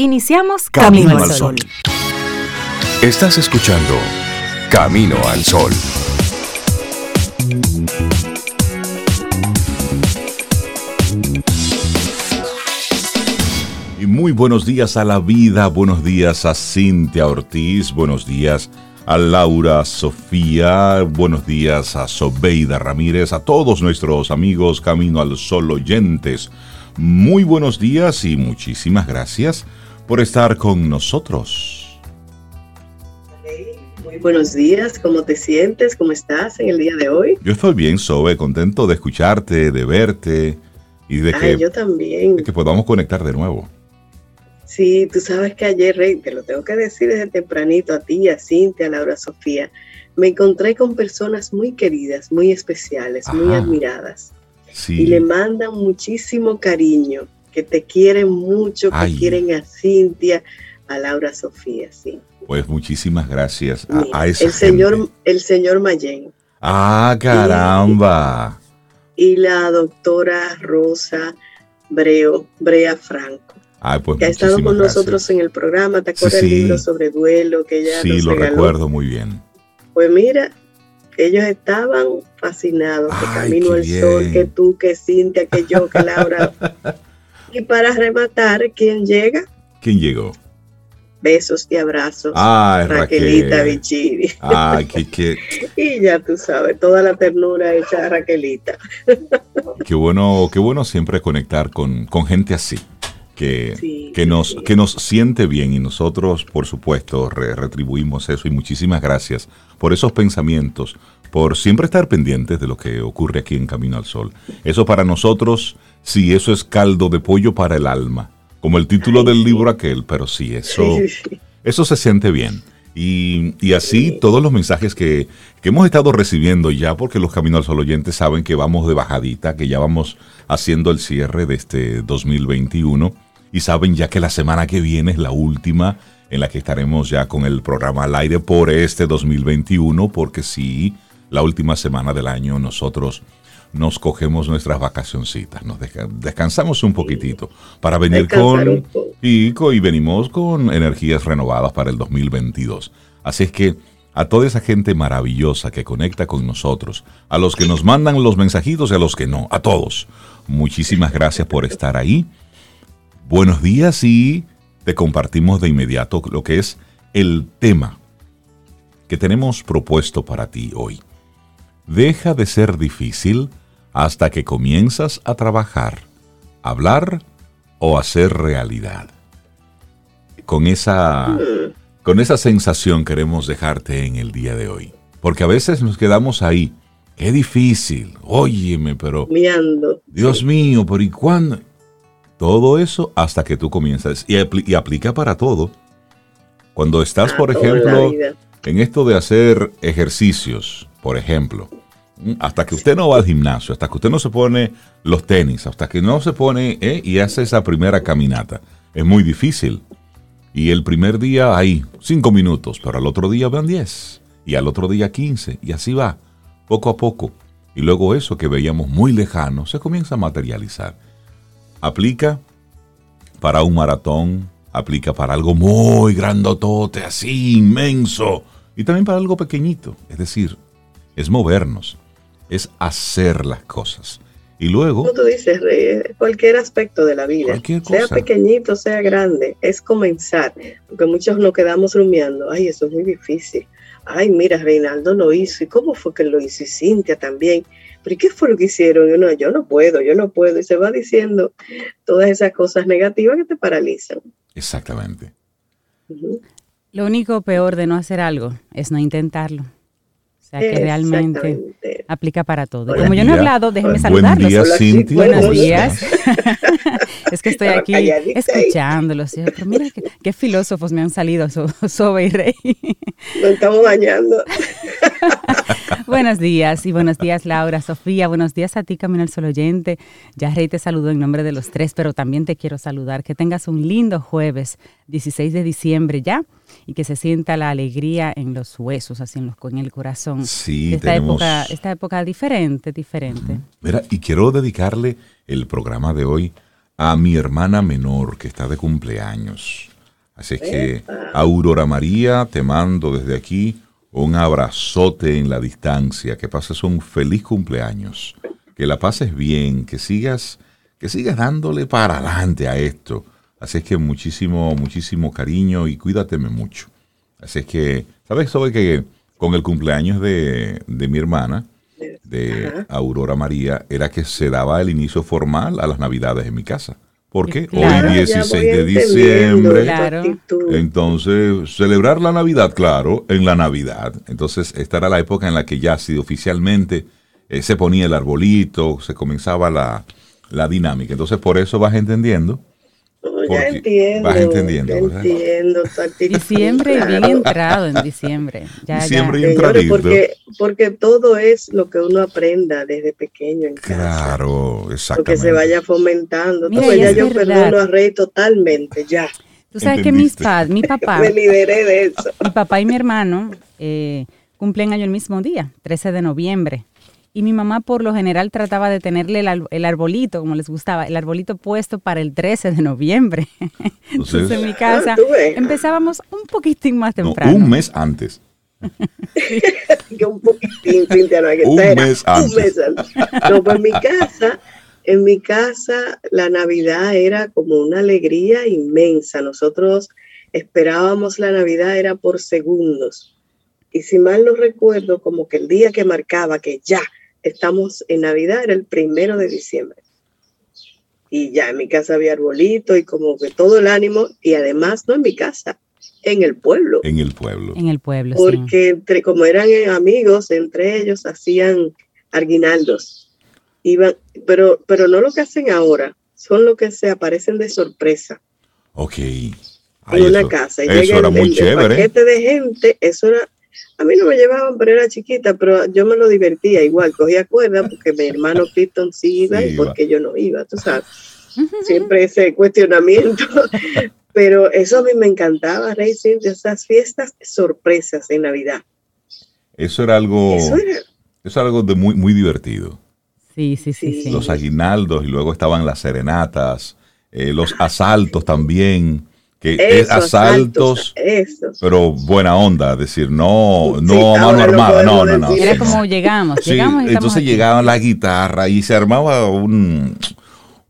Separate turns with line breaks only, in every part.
Iniciamos Camino, al Sol.
Estás escuchando Camino al Sol. Y muy buenos días a la vida, buenos días a Cintia Ortiz, buenos días a Laura Sofía, buenos días a Sobeida Ramírez, a todos nuestros amigos Camino al Sol oyentes. Muy buenos días y muchísimas gracias por estar con nosotros.
Muy buenos días, ¿cómo te sientes? ¿Cómo estás en el día de hoy?
Yo estoy bien, Sobe, contento de escucharte, de verte y de que,
yo también.
de que podamos conectar de nuevo.
Sí, tú sabes que ayer, Rey, te lo tengo que decir desde tempranito a ti, a Cintia, a Laura Sofía, me encontré con personas muy queridas, muy especiales, muy admiradas.
Sí.
Y le mandan muchísimo cariño, que te quieren mucho, que quieren a Cintia, a Laura Sofía, sí.
Pues muchísimas gracias a, a esa
el señor, el señor Mayen.
Ah, caramba.
Y, y la doctora Rosa Breo, Brea Franco.
Ay, pues
que ha estado con
gracias.
nosotros en el programa. ¿Te acuerdas
Sí,
libro sobre duelo que ella
Sí,
nos
lo
regaló?
recuerdo muy bien.
Pues mira, ellos estaban fascinados. Que
Ay,
Camino al
bien.
Sol, que tú, que Cintia, que yo, que Laura. y para rematar, ¿quién llega?
¿Quién llegó?
Besos y abrazos.
Ay,
Raquelita
Raquel.
Bichiri.
Ay, qué, qué,
Y ya tú sabes, toda la ternura hecha a Raquelita.
qué bueno, qué bueno siempre conectar con, con gente así. Que,
Sí,
que, nos,
sí.
que nos siente bien y nosotros, por supuesto, re- retribuimos eso y muchísimas gracias por esos pensamientos, por siempre estar pendientes de lo que ocurre aquí en Camino al Sol. Eso para nosotros, sí, eso es caldo de pollo para el alma, como el título del libro aquel, pero sí, eso, eso se siente bien. Y, y así todos los mensajes que, que hemos estado recibiendo ya, porque los Camino al Sol oyentes saben que vamos de bajadita, que ya vamos haciendo el cierre de este 2021 y saben ya que la semana que viene es la última en la que estaremos ya con el programa al aire por este 2021, porque sí, la última semana del año nosotros nos cogemos nuestras vacacioncitas, nos desca- descansamos un poquitito para venir con
un poco.
y, co- y venimos con energías renovadas para el 2022. Así es que a toda esa gente maravillosa que conecta con nosotros, a los que nos mandan los mensajitos y a los que no, a todos, muchísimas gracias por estar ahí. Buenos días y te compartimos de inmediato lo que es el tema que tenemos propuesto para ti hoy. Deja de ser difícil hasta que comienzas a trabajar, hablar o hacer realidad. Con esa, con esa sensación queremos dejarte en el día de hoy. Porque a veces nos quedamos ahí. Qué difícil. Óyeme, pero. Dios mío, pero ¿y cuándo? Todo eso hasta que tú comienzas. Y, apli- y aplica para todo. Cuando estás,
Ah,
por ejemplo, en esto de hacer ejercicios, por ejemplo, hasta que usted no va al gimnasio, hasta que usted no se pone los tenis, hasta que no se pone eh, y hace esa primera caminata, es muy difícil. Y el primer día hay cinco minutos, pero al otro día van 10, y al otro día 15, y así va, poco a poco. Y luego eso que veíamos muy lejano se comienza a materializar. Aplica para un maratón, aplica para algo muy grandotote, así inmenso, y también para algo pequeñito. Es decir, es movernos, es hacer las cosas. Y luego,
Como tú dices, Rey, cualquier aspecto de la vida,
Cualquier
sea pequeñito, sea grande, es comenzar, porque muchos nos quedamos rumiando, ay, eso es muy difícil, ay, mira, Reinaldo lo hizo, ¿y cómo fue que lo hizo? Y Cintia también, pero ¿y qué fue lo que hicieron? Y uno, yo no puedo, yo no puedo, y se va diciendo todas esas cosas negativas que te paralizan.
exactamente.
Lo único peor de no hacer algo es no intentarlo. O sea que realmente aplica para todo.
Buen
Como yo no he
día.
hablado, déjenme
Buen
saludarlos.
día,
Hola,
Cintia.
Buenos
¿cómo
días. es que estoy aquí escuchándolos. Pero mira qué, qué filósofos me han salido, So- Sobe y Rey.
Nos estamos bañando.
buenos días y buenos días Laura, Sofía, buenos días a ti Camino al Sol oyente. Ya Rey te saludo en nombre de los tres, pero también te quiero saludar. Que tengas un lindo jueves 16 de diciembre ya y que se sienta la alegría en los huesos, así en, los, en el corazón.
Sí,
esta
tenemos-
época, esta época diferente, diferente.
Mira, y quiero dedicarle el programa de hoy a mi hermana menor que está de cumpleaños. Así es que, Aurora María, te mando desde aquí un abrazote en la distancia, que pases un feliz cumpleaños, que la pases bien, que sigas, que sigas dándole para adelante a esto. Así es que muchísimo, muchísimo cariño y cuídateme mucho. Así es que, ¿sabes? Sobre que con el cumpleaños de, de mi hermana, de Aurora María, era que se daba el inicio formal a las navidades en mi casa. Porque hoy 16 de diciembre, entonces celebrar la Navidad, claro, en la Navidad. Entonces esta era la época en la que ya sí oficialmente eh, se ponía el arbolito, se comenzaba la, la dinámica. Entonces por eso vas entendiendo
ya entiendo.
Vas entendiendo.
entiendo
Diciembre bien entrado en diciembre. Ya,
diciembre
ya. porque, porque todo es lo que uno aprenda desde pequeño en
casa. Claro, exactamente.
Lo que se vaya fomentando. Mira, ya yo perdono a Rey totalmente, ya.
Tú sabes que mis padres, mi papá.
Me liberé de eso.
Mi papá y mi hermano eh, cumplen año el mismo día, 13 de noviembre y mi mamá por lo general trataba de tenerle el, arbolito, como les gustaba, el arbolito puesto para el 13 de noviembre. Entonces, en mi casa ah, empezábamos un poquitín más temprano.
un mes antes.
un poquitín, Cintia, no hay que
un mes antes. Un mes
antes. No, pues en mi casa, en mi casa la Navidad era como una alegría inmensa. Nosotros esperábamos la Navidad era por segundos. Y si mal no recuerdo, como que el día que marcaba que ya estamos en Navidad, era el primero de diciembre. Y ya en mi casa había arbolito y como que todo el ánimo, y además no en mi casa, en el pueblo.
En el pueblo.
En el pueblo.
Porque entre, como eran amigos, entre ellos hacían arguinaldos. Iban, pero, pero no lo que hacen ahora, son lo que se aparecen de sorpresa.
Ok.
en una casa. Y
eso era muy chévere.
paquete de gente, eso era a mí no me llevaban, pero era chiquita, pero yo me lo divertía igual. Cogía cuerda porque mi hermano Clifton sí iba y porque yo no iba, tú sabes. Siempre ese cuestionamiento. pero eso a mí me encantaba, Rey, de esas fiestas sorpresas en Navidad.
Eso era algo, eso era, algo de muy, muy divertido.
Sí, sí, sí,
Los aguinaldos y luego estaban las serenatas, eh, los asaltos también que es asaltos, pero buena onda, decir, no, no a mano armada, no, no, no.
Era como llegamos, llegamos
entonces llegaban la guitarra y se armaba un,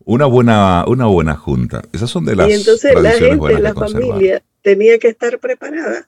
una buena, una buena junta. Esas son de las
Y entonces la gente, la familia tenía que estar preparada.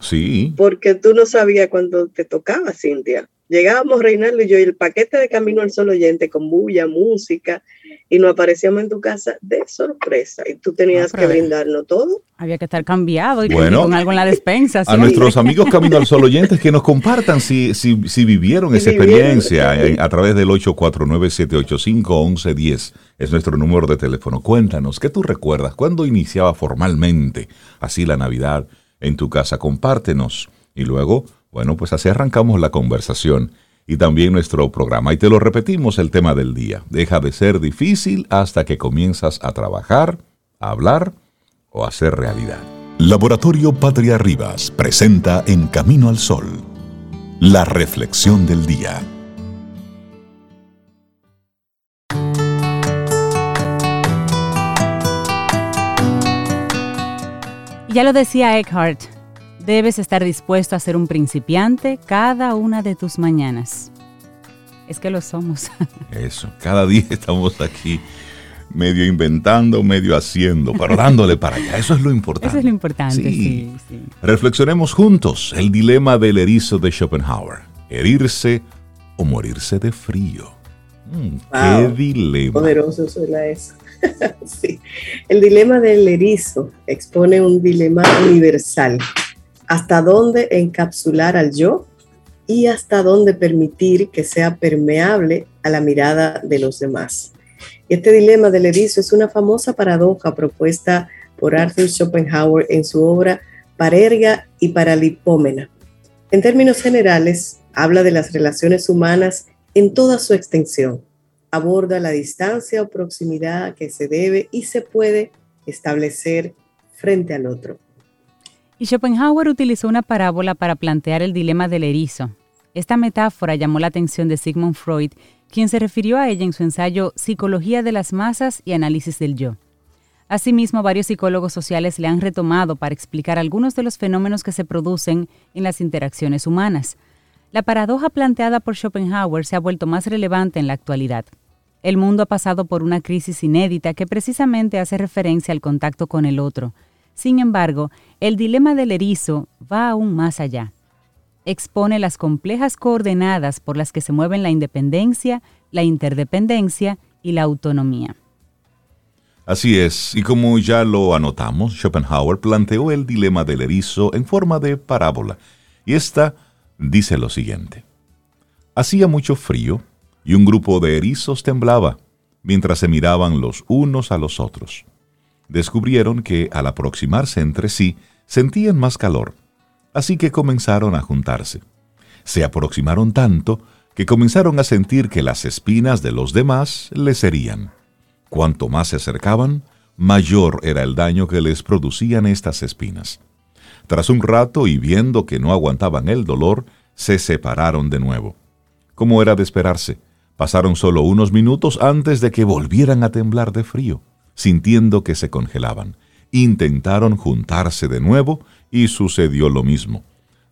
Sí.
Porque tú no sabías cuando te tocaba, Cintia. Llegábamos Reinaldo y yo y el paquete de Camino al Sol oyente con bulla, música, y nos aparecíamos en tu casa de sorpresa y tú tenías ah, que brindarnos todo.
Había que estar cambiado y con algo en la despensa.
A nuestros amigos Camino al Sol oyentes que nos compartan si, si, si vivieron esa experiencia a través del 849-785-1110. Es nuestro número de teléfono. Cuéntanos, ¿qué tú recuerdas? ¿Cuándo iniciaba formalmente así la Navidad en tu casa? Compártenos. Y luego, bueno, pues así arrancamos la conversación y también nuestro programa. Y te lo repetimos el tema del día. Deja de ser difícil hasta que comienzas a trabajar, a hablar o a hacer realidad.
Laboratorio Patria Rivas presenta En Camino al Sol, la reflexión del día.
Ya lo decía Eckhart, Debes estar dispuesto a ser un principiante cada una de tus mañanas. Es que lo somos.
Eso, cada día estamos aquí medio inventando, medio haciendo, pero dándole para allá. Eso es lo importante.
Eso es lo importante, sí.
Reflexionemos juntos el dilema del erizo de Schopenhauer. Herirse o morirse de frío. Mm, ¡Qué dilema!
Poderoso suena eso. sí. El dilema del erizo expone un dilema universal hasta dónde encapsular al yo y hasta dónde permitir que sea permeable a la mirada de los demás. Este dilema del erizo es una famosa paradoja propuesta por Arthur Schopenhauer en su obra Parerga y Paralipómena. En términos generales, habla de las relaciones humanas en toda su extensión. Aborda la distancia o proximidad que se debe y se puede establecer frente al otro.
Y Schopenhauer utilizó una parábola para plantear el dilema del erizo. Esta metáfora llamó la atención de Sigmund Freud, quien se refirió a ella en su ensayo Psicología de las masas y análisis del yo. Asimismo, varios psicólogos sociales le han retomado para explicar algunos de los fenómenos que se producen en las interacciones humanas. La paradoja planteada por Schopenhauer se ha vuelto más relevante en la actualidad. El mundo ha pasado por una crisis inédita que precisamente hace referencia al contacto con el otro. Sin embargo, el dilema del erizo va aún más allá. Expone las complejas coordenadas por las que se mueven la independencia, la interdependencia y la autonomía.
Así es, y como ya lo anotamos, Schopenhauer planteó el dilema del erizo en forma de parábola, y esta dice lo siguiente. Hacía mucho frío y un grupo de erizos temblaba mientras se miraban los unos a los otros. Descubrieron que al aproximarse entre sí sentían más calor, así que comenzaron a juntarse. Se aproximaron tanto que comenzaron a sentir que las espinas de los demás les herían. Cuanto más se acercaban, mayor era el daño que les producían estas espinas. Tras un rato y viendo que no aguantaban el dolor, se separaron de nuevo. Como era de esperarse, pasaron solo unos minutos antes de que volvieran a temblar de frío, sintiendo que se congelaban. Intentaron juntarse de nuevo y sucedió lo mismo.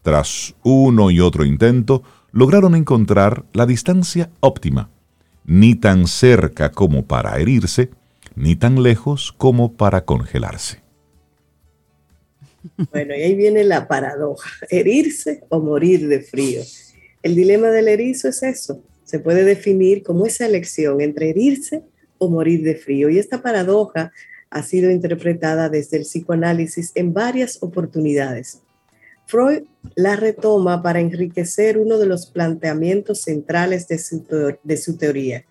Tras uno y otro intento, lograron encontrar la distancia óptima ni tan cerca como para herirse, ni tan lejos como para congelarse.
Bueno, y ahí viene la paradoja, herirse o morir de frío. El dilema del erizo es eso, se puede definir como esa elección entre herirse o morir de frío. Y esta paradoja ha sido interpretada desde el psicoanálisis en varias oportunidades. Freud la retoma para enriquecer uno de los planteamientos centrales de su, teoría.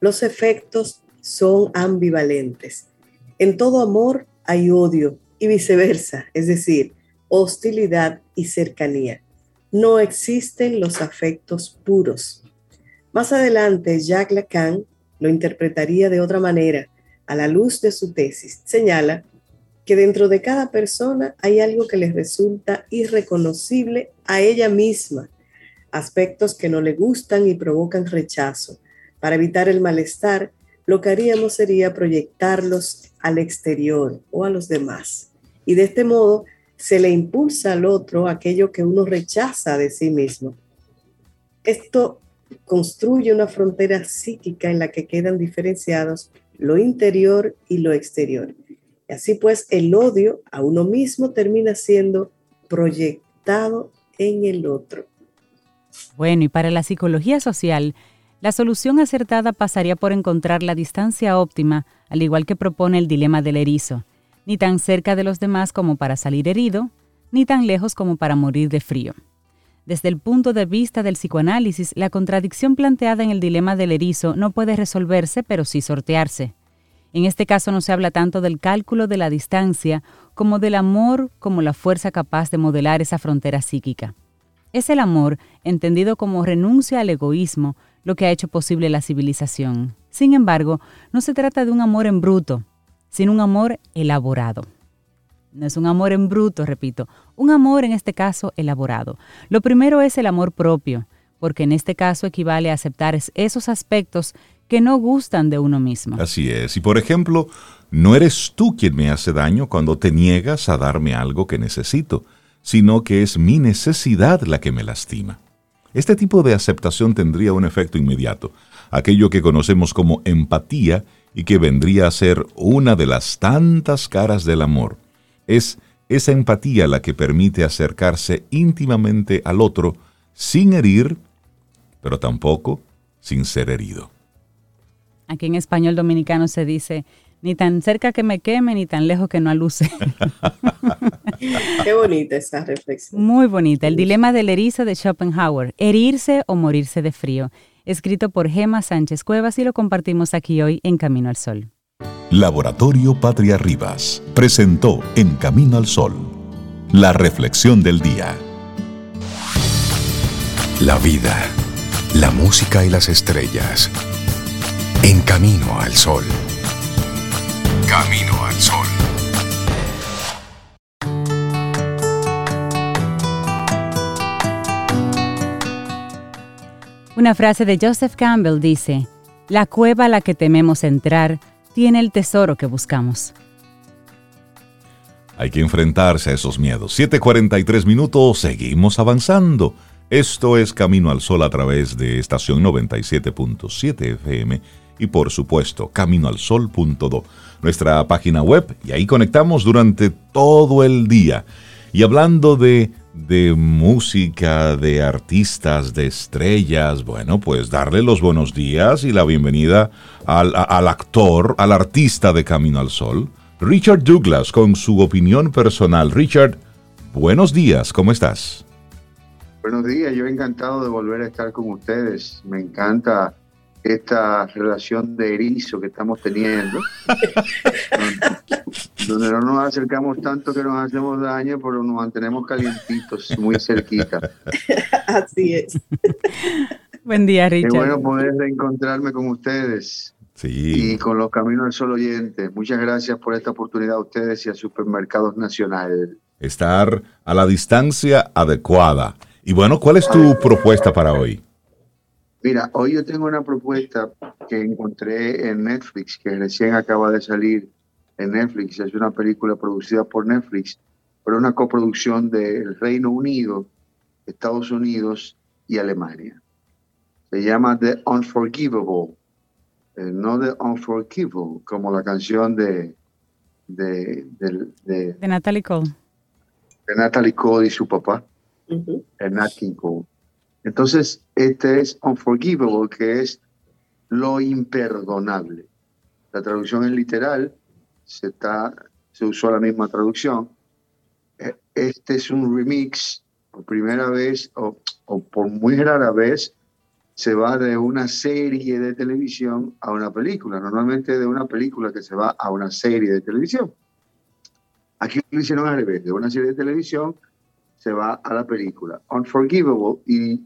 Los efectos son ambivalentes. En todo amor hay odio y viceversa, es decir, hostilidad y cercanía. No existen los afectos puros. Más adelante, Jacques Lacan lo interpretaría de otra manera a la luz de su tesis. Señala que dentro de cada persona hay algo que les resulta irreconocible a ella misma, aspectos que no le gustan y provocan rechazo. Para evitar el malestar, lo que haríamos sería proyectarlos al exterior o a los demás. Y de este modo se le impulsa al otro aquello que uno rechaza de sí mismo. Esto construye una frontera psíquica en la que quedan diferenciados lo interior y lo exterior. Así pues, el odio a uno mismo termina siendo proyectado en el otro.
Bueno, y para la psicología social, la solución acertada pasaría por encontrar la distancia óptima, al igual que propone el dilema del erizo, ni tan cerca de los demás como para salir herido, ni tan lejos como para morir de frío. Desde el punto de vista del psicoanálisis, la contradicción planteada en el dilema del erizo no puede resolverse, pero sí sortearse. En este caso no se habla tanto del cálculo de la distancia como del amor como la fuerza capaz de modelar esa frontera psíquica. Es el amor, entendido como renuncia al egoísmo, lo que ha hecho posible la civilización. Sin embargo, no se trata de un amor en bruto, sino un amor elaborado. No es un amor en bruto, repito, un amor en este caso elaborado. Lo primero es el amor propio, porque en este caso equivale a aceptar esos aspectos que no gustan de uno mismo.
Así es. Y por ejemplo, no eres tú quien me hace daño cuando te niegas a darme algo que necesito, sino que es mi necesidad la que me lastima. Este tipo de aceptación tendría un efecto inmediato, aquello que conocemos como empatía y que vendría a ser una de las tantas caras del amor. Es esa empatía la que permite acercarse íntimamente al otro sin herir, pero tampoco sin ser herido.
Aquí en español dominicano se dice, ni tan cerca que me queme, ni tan lejos que no aluce.
Qué bonita esa reflexión.
Muy bonita. El dilema del erizo de Schopenhauer, herirse o morirse de frío, escrito por Gema Sánchez Cuevas y lo compartimos aquí hoy en Camino al Sol.
Laboratorio Patria Rivas presentó En Camino al Sol, la reflexión del día. La vida, la música y las estrellas en Camino al Sol. Camino al Sol.
Una frase de Joseph Campbell dice, La cueva a la que tememos entrar tiene el tesoro que buscamos.
Hay que enfrentarse a esos miedos. 7:43 minutos, seguimos avanzando. Esto es Camino al Sol a través de estación 97.7 FM y por supuesto caminoalsol.do, nuestra página web y ahí conectamos durante todo el día. Y hablando de de música, de artistas, de estrellas, bueno, pues darle los buenos días y la bienvenida al, al, actor, al artista de Camino al Sol, Richard Douglas, con su opinión personal. Richard, buenos días, ¿cómo estás?
Buenos días, yo encantado de volver a estar con ustedes. Me encanta esta relación de erizo que estamos teniendo, donde no nos acercamos tanto que nos hacemos daño, pero nos mantenemos calientitos, muy cerquita.
Así es.
Buen día, Richard.
Qué bueno poder reencontrarme con ustedes.
Sí.
Y con los Caminos del Sol oyentes. Muchas gracias por esta oportunidad a ustedes y a Supermercados Nacional.
Estar a la distancia adecuada. Y bueno, ¿cuál es tu propuesta para hoy?
Mira, hoy yo tengo una propuesta que encontré en Netflix, que recién acaba de salir en Netflix. Es una película producida por Netflix, pero una coproducción del Reino Unido, Estados Unidos y Alemania. Se llama The Unforgivable, eh, no The Unforgivable, como la canción de, de, de, de,
De Natalie Cole.
de Natalie Cole y su papá, el Nat King Cole. Entonces, este es Unforgivable, que es lo imperdonable. La traducción es literal, se, está, se usó la misma traducción. Eh, Este es un remix, por primera vez, o, o por muy rara vez, se va de una serie de televisión a una película. Normalmente de una película que se va a una serie de televisión. Aquí lo hicieron al revés, de una serie de televisión se va a la película. Unforgivable, y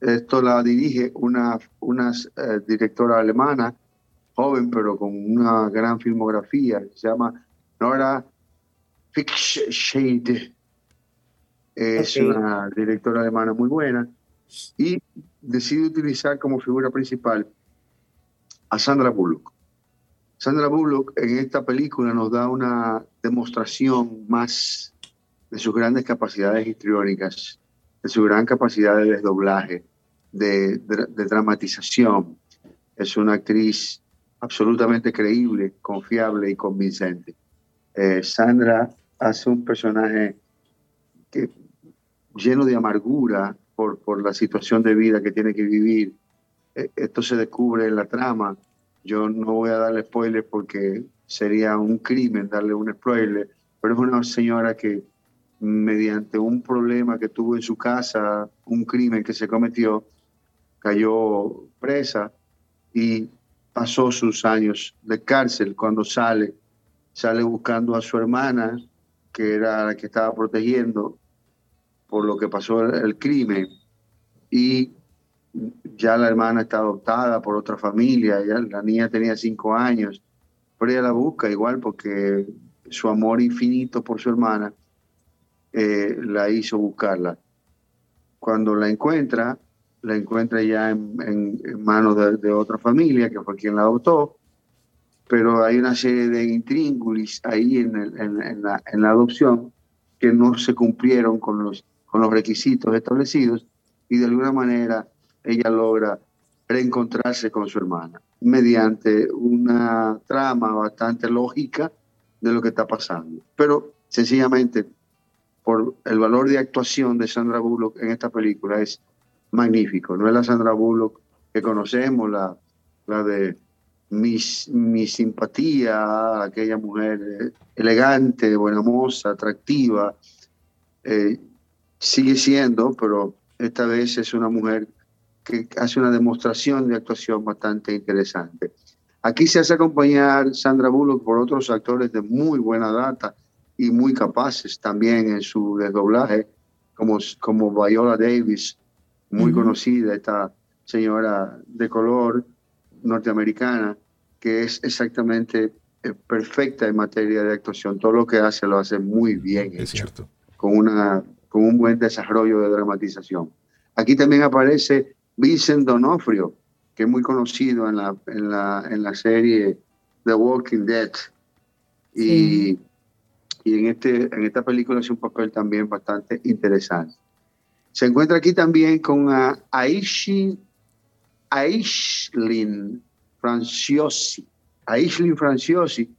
esto la dirige una, una eh, directora alemana, joven pero con una gran filmografía, que se llama Nora Fickshade. Es una directora alemana muy buena y decide utilizar como figura principal a Sandra Bullock. Sandra Bullock en esta película nos da una demostración más de sus grandes capacidades histriónicas, de su gran capacidad de desdoblaje, de, dramatización. Es una actriz absolutamente creíble, confiable y convincente. Eh, Sandra hace un personaje que, lleno de amargura por, por la situación de vida que tiene que vivir. Eh, esto se descubre en la trama. Yo no voy a darle spoiler porque sería un crimen darle un spoiler, pero es una señora que mediante un problema que tuvo en su casa, un crimen que se cometió, cayó presa y pasó sus años de cárcel. Cuando sale, sale buscando a su hermana, que era la que estaba protegiendo por lo que pasó el, crimen, y ya la hermana está adoptada por otra familia, ya la niña tenía cinco años, pero ella la busca igual porque su amor infinito por su hermana eh, la hizo buscarla. Cuando la encuentra, la encuentra ya en, en- en manos de, de otra familia, que fue quien la adoptó, pero hay una serie de intríngulis ahí en, el- en- la, la adopción que no se cumplieron con los, con los requisitos establecidos y de alguna manera ella logra reencontrarse con su hermana mediante una trama bastante lógica de lo que está pasando. Pero sencillamente por el valor de actuación de Sandra Bullock en esta película es magnífico. No es la Sandra Bullock que conocemos, la, la de mis, mi simpatía, aquella mujer eh, elegante, buena moza, atractiva. Eh, sigue siendo, pero esta vez es una mujer que hace una demostración de actuación bastante interesante. Aquí se hace acompañar Sandra Bullock por otros actores de muy buena data y muy capaces también en su desdoblaje, como, como Viola Davis, muy
Ujú.
conocida, esta señora de color norteamericana, que es exactamente eh, perfecta en materia de actuación. Todo lo que hace lo hace muy bien.
Es
hecho
cierto.
con, una, con un buen desarrollo de dramatización. Aquí también aparece Vincent Donofrio, que es muy conocido en la, en la, en la serie The Walking Dead. Y, y en, este, en esta película hace un papel también bastante interesante. Se encuentra aquí también con Aishin, Aishlin Franciosi. Aishlin Franciosi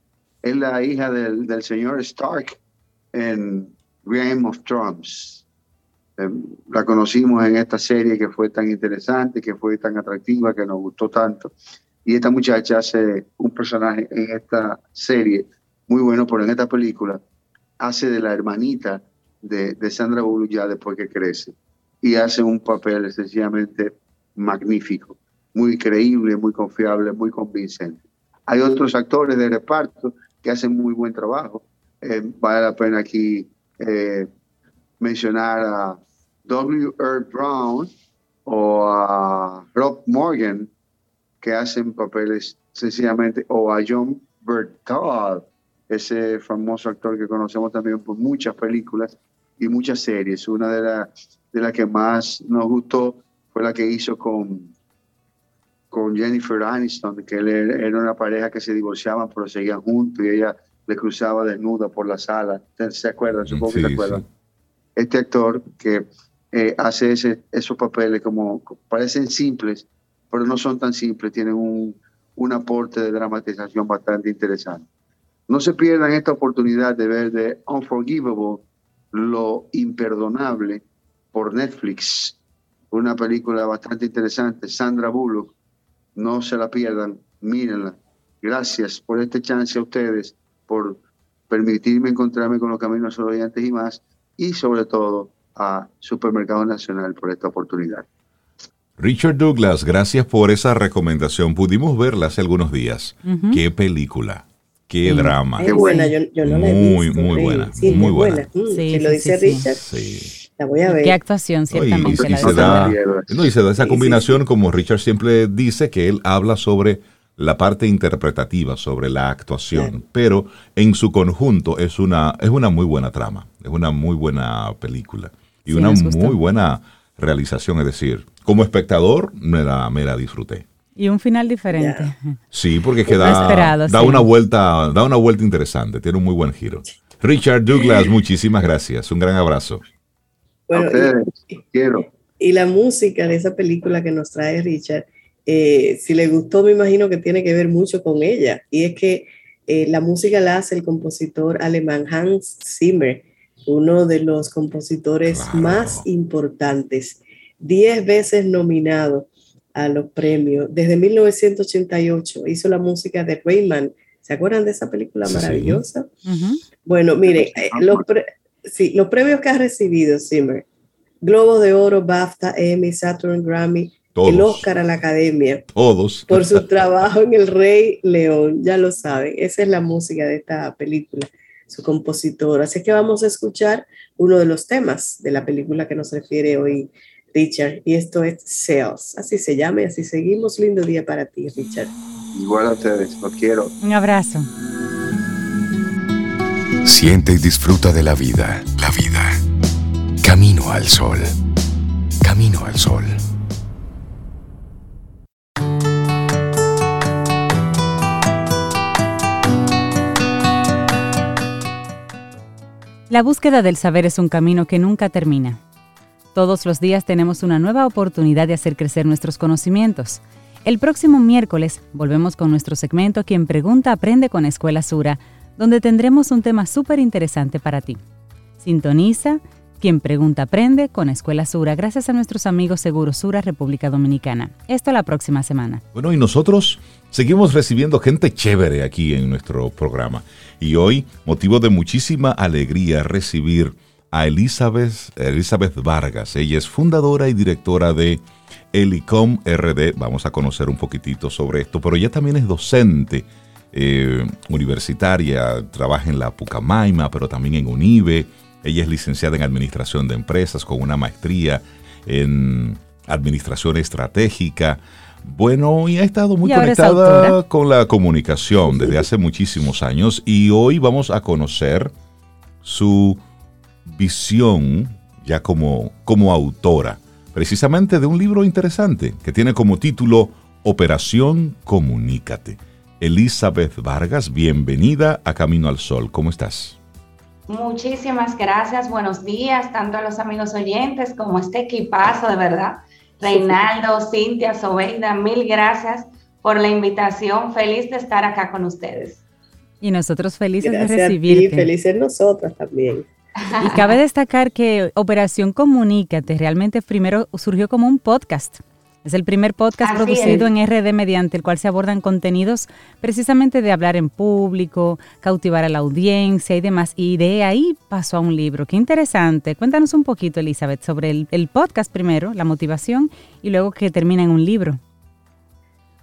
es la hija del, del señor Stark en Game of Thrones. Em, la conocimos en esta serie que fue tan interesante, que fue tan atractiva, que nos gustó tanto. Y esta muchacha hace un personaje en esta serie muy bueno, pero en esta película hace de la hermanita de, Sandra Bullock ya después que crece. Y hace un papel sencillamente magnífico, muy creíble, muy confiable, muy convincente. Hay otros actores de reparto que hacen muy buen trabajo. Eh, vale la pena aquí eh, mencionar a W. Earl Brown o a Rob Morgan, que hacen papeles sencillamente, o a John Bertal, ese famoso actor que conocemos también por muchas películas y muchas series. Una de las de la que más nos gustó fue la que hizo con, con Jennifer Aniston, que él era una pareja que se divorciaban pero seguían juntos y ella le cruzaba desnuda por la sala. ¿Se acuerdan? Supongo que se acuerdan. Este actor que eh, hace ese, esos papeles como parecen simples, pero no son tan simples, tienen un, un aporte de dramatización bastante interesante. No se pierdan esta oportunidad de ver de Unforgivable, lo imperdonable, por Netflix. Una película bastante interesante, Sandra Bullock. No se la pierdan, mírenla. Gracias por este chance a ustedes, por permitirme encontrarme con los caminos oyentes y más, y sobre todo a Supermercado Nacional por esta oportunidad.
Richard Douglas, gracias por esa recomendación. Pudimos verla hace algunos días. Qué película, qué drama.
Qué buena, yo, no la he
Muy, muy buena. muy buena.
Mm, sí, lo dice Richard.
Sí.
La voy a ver.
Qué actuación, ciertamente.
y, se da, no, y se da esa combinación, como Richard siempre dice, que él habla sobre la parte interpretativa, sobre la actuación, pero en su conjunto es una, es una muy buena trama, es una muy buena película y una muy buena realización, es decir, como espectador me la, me la disfruté.
Y un final diferente.
Sí, porque que da, da una vuelta, da una vuelta interesante, tiene un muy buen giro. Richard Douglas, muchísimas gracias, un gran abrazo.
Bueno, y, quiero. Y la música de esa película que nos trae Richard, eh, si le gustó, me imagino que tiene que ver mucho con ella. Y es que eh, la música la hace el compositor alemán Hans Zimmer, uno de los compositores más importantes, diez veces nominado a los premios. Desde 1988 hizo la música de Rayman. ¿Se acuerdan de esa película maravillosa? Bueno, mire, eh, los, sí, los premios que ha recibido Zimmer, Globo de Oro, BAFTA, Emmy, Saturn, Grammy, el Oscar a la Academia.
Todos.
Por su trabajo en El Rey León, ya lo saben, esa es la música de esta película, su compositor. Así que vamos a escuchar uno de los temas de la película que nos refiere hoy Richard, y esto es Sales. Así se llama y así seguimos. Lindo día para ti, Richard.
Igual a ustedes, los quiero.
Un abrazo.
Siente y disfruta de la vida. La vida. Camino al sol. Camino al sol.
La búsqueda del saber es un camino que nunca termina. Todos los días tenemos una nueva oportunidad de hacer crecer nuestros conocimientos. El próximo miércoles volvemos con nuestro segmento Quien Pregunta Aprende con Escuela Sura donde tendremos un tema súper interesante para ti. Sintoniza quien pregunta aprende con Escuela Sura, gracias a nuestros amigos Seguro Sura, República Dominicana. Esto la próxima semana.
Bueno, y nosotros seguimos recibiendo gente chévere aquí en nuestro programa. Y hoy, motivo de muchísima alegría recibir a Elizabeth, Elizabeth Vargas. Ella es fundadora y directora de Elicom RD. Vamos a conocer un poquitito sobre esto, pero ella también es docente eh, universitaria, trabaja en la Pucamaima, pero también en UNIBE. Ella es licenciada en Administración de Empresas con una maestría en Administración Estratégica. Bueno, y ha estado muy conectada con la comunicación desde hace muchísimos años y hoy vamos a conocer su visión ya como, como autora precisamente de un libro interesante que tiene como título Operación Comunícate. Elizabeth Vargas, bienvenida a Camino al Sol. ¿Cómo estás?
Muchísimas gracias. Buenos días, tanto a los amigos oyentes como a este equipazo, de verdad. Reinaldo, Cintia, Sobeida, mil gracias por la invitación. Feliz de estar acá con ustedes.
Y nosotros felices de recibirte. Y
felices nosotras también.
Y cabe destacar que Operación Comunícate realmente primero surgió como un podcast. Es el primer podcast producido en RD mediante el cual se abordan contenidos precisamente de hablar en público, cautivar a la audiencia y demás. Y de ahí pasó a un libro. Qué interesante. Cuéntanos un poquito, Elizabeth, sobre el, el podcast primero, la motivación, y luego que termina en un libro.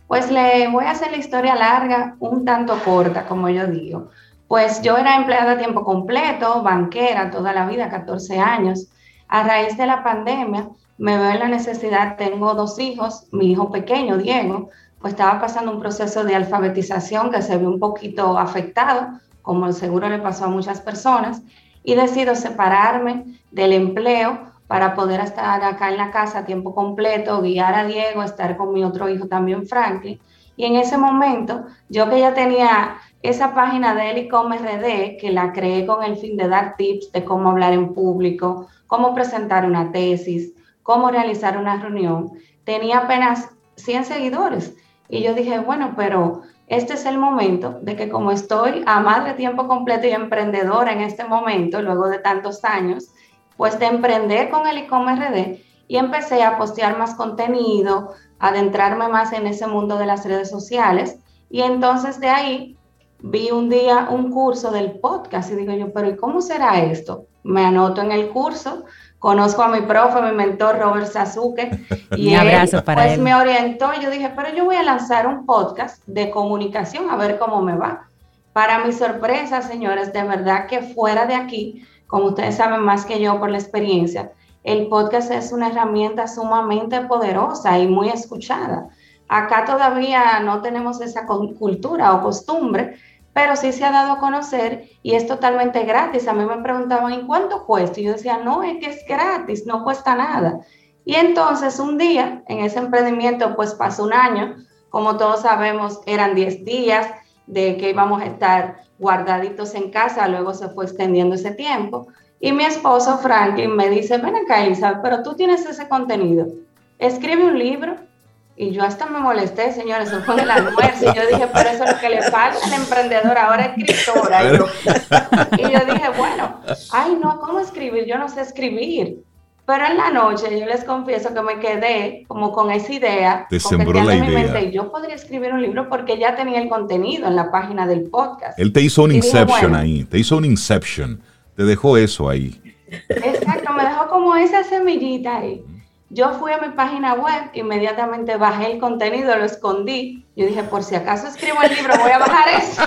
Pues le voy a hacer la historia larga, un tanto corta, como yo digo. Pues yo era empleada a tiempo completo, banquera toda la vida, 14 años. A raíz de la pandemia, me veo en la necesidad, tengo dos hijos, mi hijo pequeño, Diego, pues estaba pasando un proceso de alfabetización que se vio un poquito afectado, como seguro le pasó a muchas personas, y decido separarme del empleo para poder estar acá en la casa a tiempo completo, guiar a Diego, estar con mi otro hijo también, Franklin. Y en ese momento, yo que ya tenía esa página de Helicom RD, que la creé con el fin de dar tips de cómo hablar en público, cómo presentar una tesis, cómo realizar una reunión, tenía apenas 100 seguidores. Y yo dije, bueno, pero este es el momento de que como estoy a madre tiempo completo y emprendedora en este momento, luego de tantos años, pues de emprender con el RD y empecé a postear más contenido, adentrarme más en ese mundo de las redes sociales. Y entonces de ahí vi un día un curso del podcast y digo yo, pero ¿y cómo será esto? Me anoto en el curso, conozco a mi profe, mi mentor Robert Sasuke, y un abrazo para pues me orientó y yo dije, pero yo voy a lanzar un podcast de comunicación a ver cómo me va. Para mi sorpresa, señores, de verdad que fuera de aquí, como ustedes saben más que yo por la experiencia, el podcast es una herramienta sumamente poderosa y muy escuchada. Acá todavía no tenemos esa cultura o costumbre pero sí se ha dado a conocer y es totalmente gratis. A mí me preguntaban, ¿en cuánto cuesta? Y yo decía, no, es que es gratis, no cuesta nada. Y entonces un día, en ese emprendimiento, pues pasó un año, como todos sabemos, eran 10 días de que íbamos a estar guardaditos en casa, luego se fue extendiendo ese tiempo. Y mi esposo Franklin me dice, ven acá Elizabeth, pero tú tienes ese contenido, escribe un libro y yo hasta me molesté, señores, eso fue en el almuerzo. Y yo dije, pero eso es lo que le falta al emprendedor, ahora escritora. Y yo, y yo dije, bueno, ay no, ¿cómo escribir? Yo no sé escribir. Pero en la noche yo les confieso que me quedé como con esa idea.
Te sembró la idea. Mente,
yo podría escribir un libro porque ya tenía el contenido en la página del podcast.
Él te hizo un inception ahí, te hizo un inception. Te dejó eso ahí.
Exacto, me dejó como esa semillita ahí. Yo fui a mi página web, inmediatamente bajé el contenido, lo escondí. Yo dije, por si acaso escribo el libro, voy a bajar eso.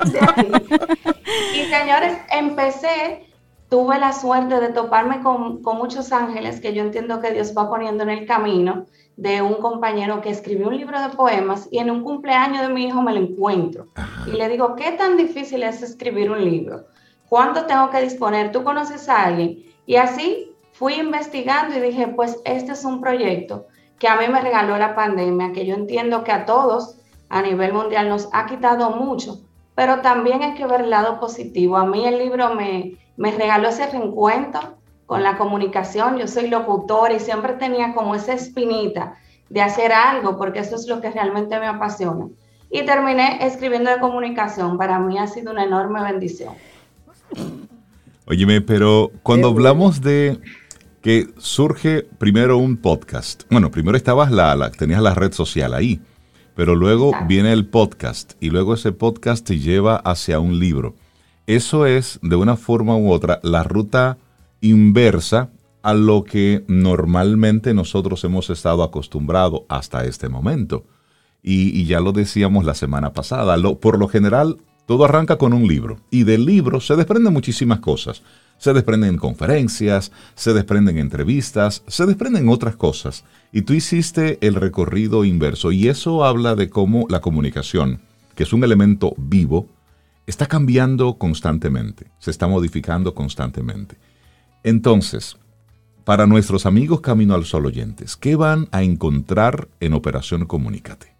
y señores, empecé, tuve la suerte de toparme con, muchos ángeles que yo entiendo que Dios va poniendo en el camino de un compañero que escribió un libro de poemas y en un cumpleaños de mi hijo me lo encuentro. Y le digo, ¿qué tan difícil es escribir un libro? ¿Cuánto tengo que disponer? ¿Tú conoces a alguien? Y así fui investigando y dije, pues este es un proyecto que a mí me regaló la pandemia, que yo entiendo que a todos a nivel mundial nos ha quitado mucho, pero también hay que ver el lado positivo. A mí el libro me, me regaló ese reencuentro con la comunicación. Yo soy locutor y siempre tenía como esa espinita de hacer algo, porque eso es lo que realmente me apasiona. Y terminé escribiendo de comunicación. Para mí ha sido una enorme bendición.
Óyeme, pero cuando hablamos de que surge primero un podcast. Bueno, primero estabas la, la tenías la red social ahí, pero luego viene el podcast y luego ese podcast te lleva hacia un libro. Eso es, de una forma u otra, la ruta inversa a lo que normalmente nosotros hemos estado acostumbrados hasta este momento. Y, ya lo decíamos la semana pasada, por lo general todo arranca con un libro y del libro se desprenden muchísimas cosas se desprenden conferencias, se desprenden entrevistas, se desprenden otras cosas. Y tú hiciste el recorrido inverso y eso habla de cómo la comunicación, que es un elemento vivo, está cambiando constantemente, se está modificando constantemente. Entonces, para nuestros amigos Camino al Sol oyentes, ¿qué van a encontrar en Operación Comunícate?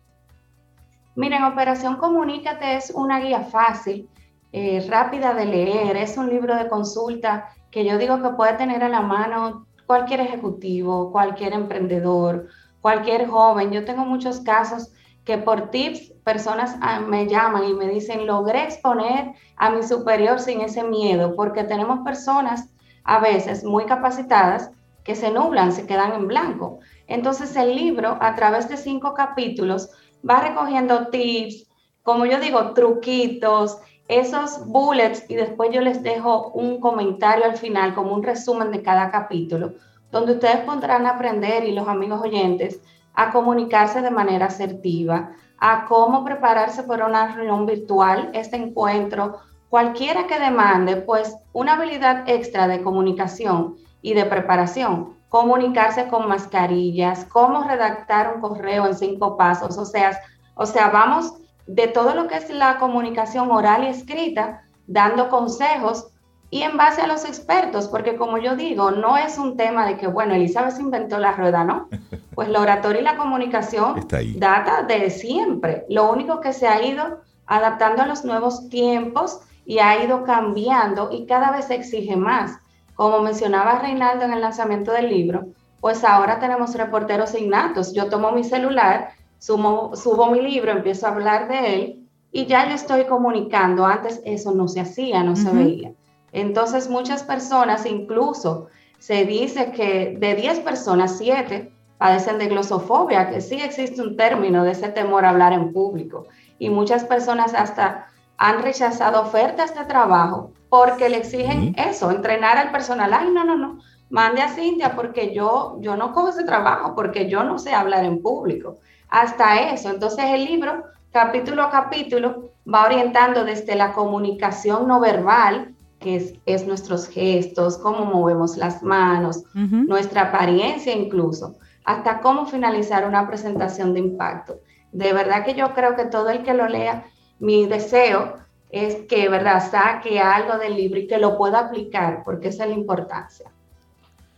Miren, Operación Comunícate es una guía fácil, eh, rápida de leer, es un libro de consulta que yo digo que puede tener a la mano cualquier ejecutivo, cualquier emprendedor, cualquier joven. Yo tengo muchos casos que por tips personas ah, me llaman y me dicen, logré exponer a mi superior sin ese miedo, porque tenemos personas a veces muy capacitadas que se nublan, se quedan en blanco. Entonces el libro, a través de cinco capítulos, va recogiendo tips, como yo digo, truquitos, esos bullets y después yo les dejo un comentario al final como un resumen de cada capítulo, donde ustedes podrán aprender y los amigos oyentes a comunicarse de manera asertiva, a cómo prepararse para una reunión virtual, este encuentro, cualquiera que demande pues una habilidad extra de comunicación y de preparación, comunicarse con mascarillas, cómo redactar un correo en cinco pasos, o sea, o sea, vamos de todo lo que es la comunicación oral y escrita, dando consejos y en base a los expertos, porque como yo digo, no es un tema de que, bueno, Elizabeth inventó la rueda, ¿no? Pues la oratoria y la comunicación data de siempre. Lo único que se ha ido adaptando a los nuevos tiempos y ha ido cambiando y cada vez se exige más. Como mencionaba Reinaldo en el lanzamiento del libro, pues ahora tenemos reporteros innatos. Yo tomo mi celular, subo, subo mi libro, empiezo a hablar de él y ya yo estoy comunicando. Antes eso no se hacía, no se veía. Entonces muchas personas, incluso se dice que de 10 personas, 7 padecen de glosofobia, que sí existe un término de ese temor a hablar en público. Y muchas personas hasta han rechazado ofertas de trabajo porque le exigen eso, entrenar al personal. Ay, no, no, no, mande a Cintia porque yo, yo no cojo ese trabajo, porque yo no sé hablar en público. Hasta eso. Entonces el libro, capítulo a capítulo, va orientando desde la comunicación no verbal que es, nuestros gestos, cómo movemos las manos, nuestra apariencia incluso, hasta cómo finalizar una presentación de impacto. De verdad que yo creo que todo el que lo lea, mi deseo es que, ¿verdad?, saque algo del libro y que lo pueda aplicar, porque esa es la importancia.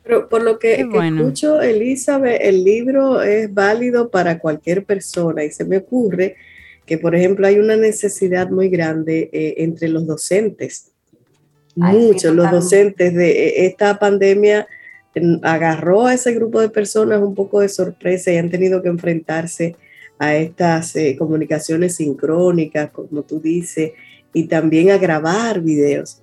Pero por lo que, escucho, Elizabeth, el libro es válido para cualquier persona y se me ocurre que, por ejemplo, hay una necesidad muy grande eh, entre los docentes. Muchos, los docentes de e, esta pandemia agarró a ese grupo de personas un poco de sorpresa y han tenido que enfrentarse a estas eh, comunicaciones sincrónicas, como tú dices, y también a grabar videos.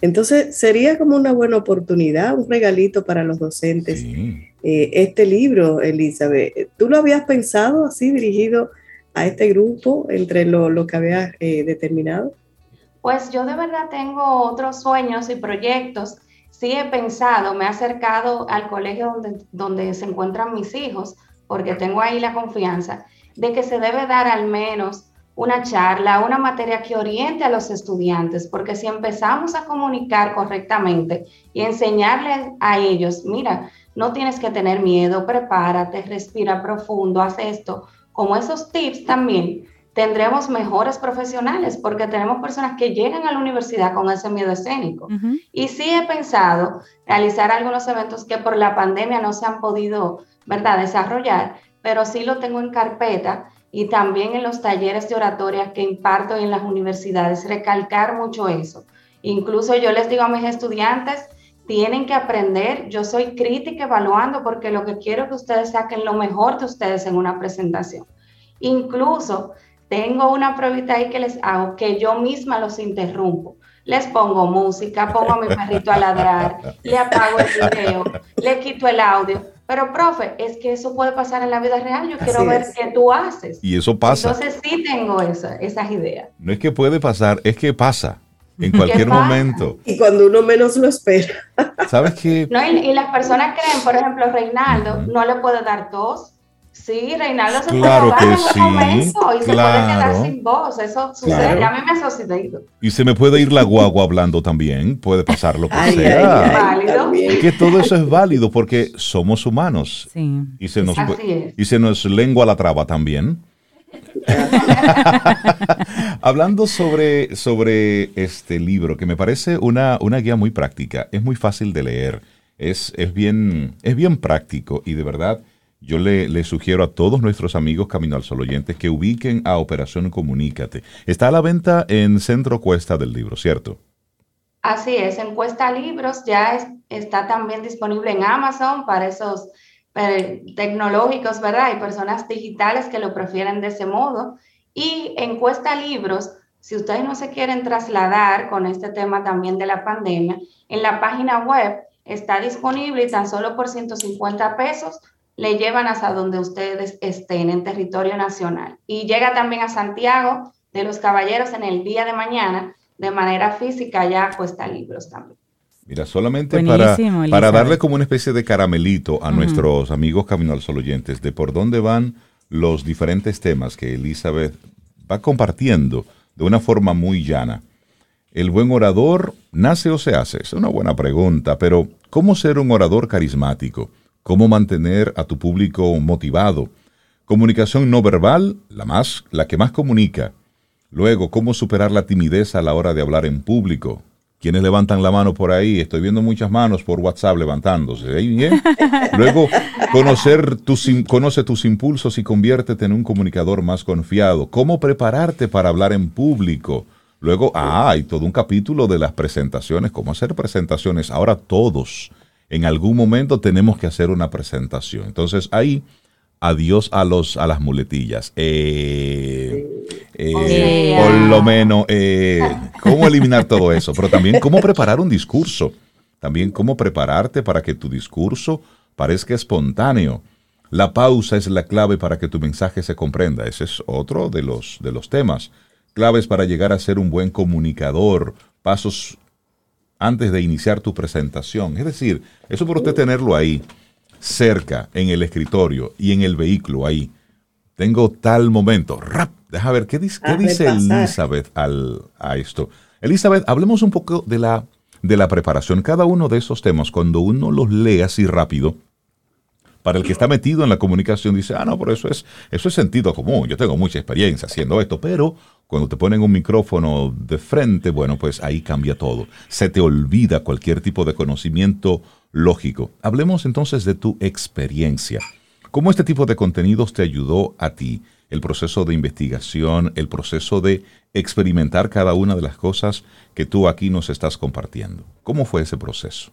Entonces, sería como una buena oportunidad, un regalito para los docentes. Eh, este libro, Elizabeth, ¿tú lo habías pensado así, dirigido a este grupo entre lo, que habías eh, determinado?
Pues yo de verdad tengo otros sueños y proyectos. Sí he pensado, me he acercado al colegio donde, donde se encuentran mis hijos, porque tengo ahí la confianza de que se debe dar al menos una charla, una materia que oriente a los estudiantes, porque si empezamos a comunicar correctamente y enseñarles a ellos, mira, no tienes que tener miedo, prepárate, respira profundo, haz esto, como esos tips también tendremos mejores profesionales porque tenemos personas que llegan a la universidad con ese miedo escénico. Y sí he pensado realizar algunos eventos que por la pandemia no se han podido, ¿verdad?, desarrollar, pero sí lo tengo en carpeta y también en los talleres de oratoria que imparto en las universidades, recalcar mucho eso. Incluso yo les digo a mis estudiantes, tienen que aprender, yo soy crítica evaluando porque lo que quiero es que ustedes saquen lo mejor de ustedes en una presentación. Incluso tengo una pruebita ahí que les hago, que yo misma los interrumpo. Les pongo música, pongo a mi perrito a ladrar, le apago el video, le quito el audio. Pero, profe, es que eso puede pasar en la vida real. Yo quiero ver qué tú haces.
Y eso pasa.
Entonces sí tengo esa, esas ideas.
No es que puede pasar, es que pasa en cualquier momento.
Y cuando uno menos lo espera.
¿Sabes qué?
No, y, las personas creen, por ejemplo, Reinaldo no le puede dar tos Sí, Reinaldo se
claro puede que sí,
momento y se puede quedar sin voz. Eso sucede. Ya a mí me ha sucedido.
Y se me puede ir la guagua hablando también. Puede pasar lo que sea.
válido.
Y que todo eso es válido porque somos humanos.
Sí.
Y se nos, y se nos lengua la traba también. Hablando sobre, sobre este libro, que me parece una, una guía muy práctica, es muy fácil de leer es, es, bien, es bien práctico y de verdad yo le, le, sugiero a todos nuestros amigos Camino al Sol oyentes que ubiquen a Operación Comunícate. Está a la venta en Centro Cuesta del Libro, ¿cierto?
Así es, en Cuesta Libros ya está también disponible en Amazon para esos eh, tecnológicos, ¿verdad? Hay personas digitales que lo prefieren de ese modo. Y en Cuesta Libros, si ustedes no se quieren trasladar con este tema también de la pandemia, en la página web está disponible y tan solo por 150 pesos le llevan hasta donde ustedes estén en territorio nacional. Y llega también a Santiago de los Caballeros en el día de mañana de manera física ya cuesta libros también.
Mira, solamente para, para darle como una especie de caramelito a nuestros amigos Camino al Sol oyentes de por dónde van los diferentes temas que Elizabeth va compartiendo de una forma muy llana. ¿El buen orador nace o se hace? Es una buena pregunta, pero ¿cómo ser un orador carismático? ¿Cómo mantener a tu público motivado? Comunicación no verbal, la más, la que más comunica. Luego, ¿cómo superar la timidez a la hora de hablar en público? ¿Quiénes levantan la mano por ahí? Estoy viendo muchas manos por WhatsApp levantándose. Luego, conocer tus, conoce tus impulsos y conviértete en un comunicador más confiado. ¿Cómo prepararte para hablar en público? Luego, ah, hay todo un capítulo de las presentaciones, cómo hacer presentaciones. Ahora todos, en algún momento tenemos que hacer una presentación. Entonces, ahí adiós a los a las muletillas. Eh, eh, por lo menos, eh, cómo eliminar todo eso, pero también cómo preparar un discurso. También cómo prepararte para que tu discurso parezca espontáneo. La pausa es la clave para que tu mensaje se comprenda. Ese es otro de los, de los temas. Claves para llegar a ser un buen comunicador. Pasos antes de iniciar tu presentación. Es decir, eso por usted tenerlo ahí cerca, en el escritorio y en el vehículo ahí. Tengo tal momento. Rap, deja ver, ¿qué, dice, qué dice Elizabeth al, a esto? Elizabeth, hablemos un poco de la, de la preparación. Cada uno de esos temas, cuando uno los lee así rápido, para el que está metido en la comunicación, dice, ah, no, pero eso es, eso es sentido común. Yo tengo mucha experiencia haciendo esto, pero cuando te ponen un micrófono de frente, bueno, pues ahí cambia todo. Se te olvida cualquier tipo de conocimiento lógico. Hablemos entonces de tu experiencia. ¿Cómo este tipo de contenidos te ayudó a ti? El proceso de investigación, el proceso de experimentar cada una de las cosas que tú aquí nos estás compartiendo. ¿Cómo fue ese proceso?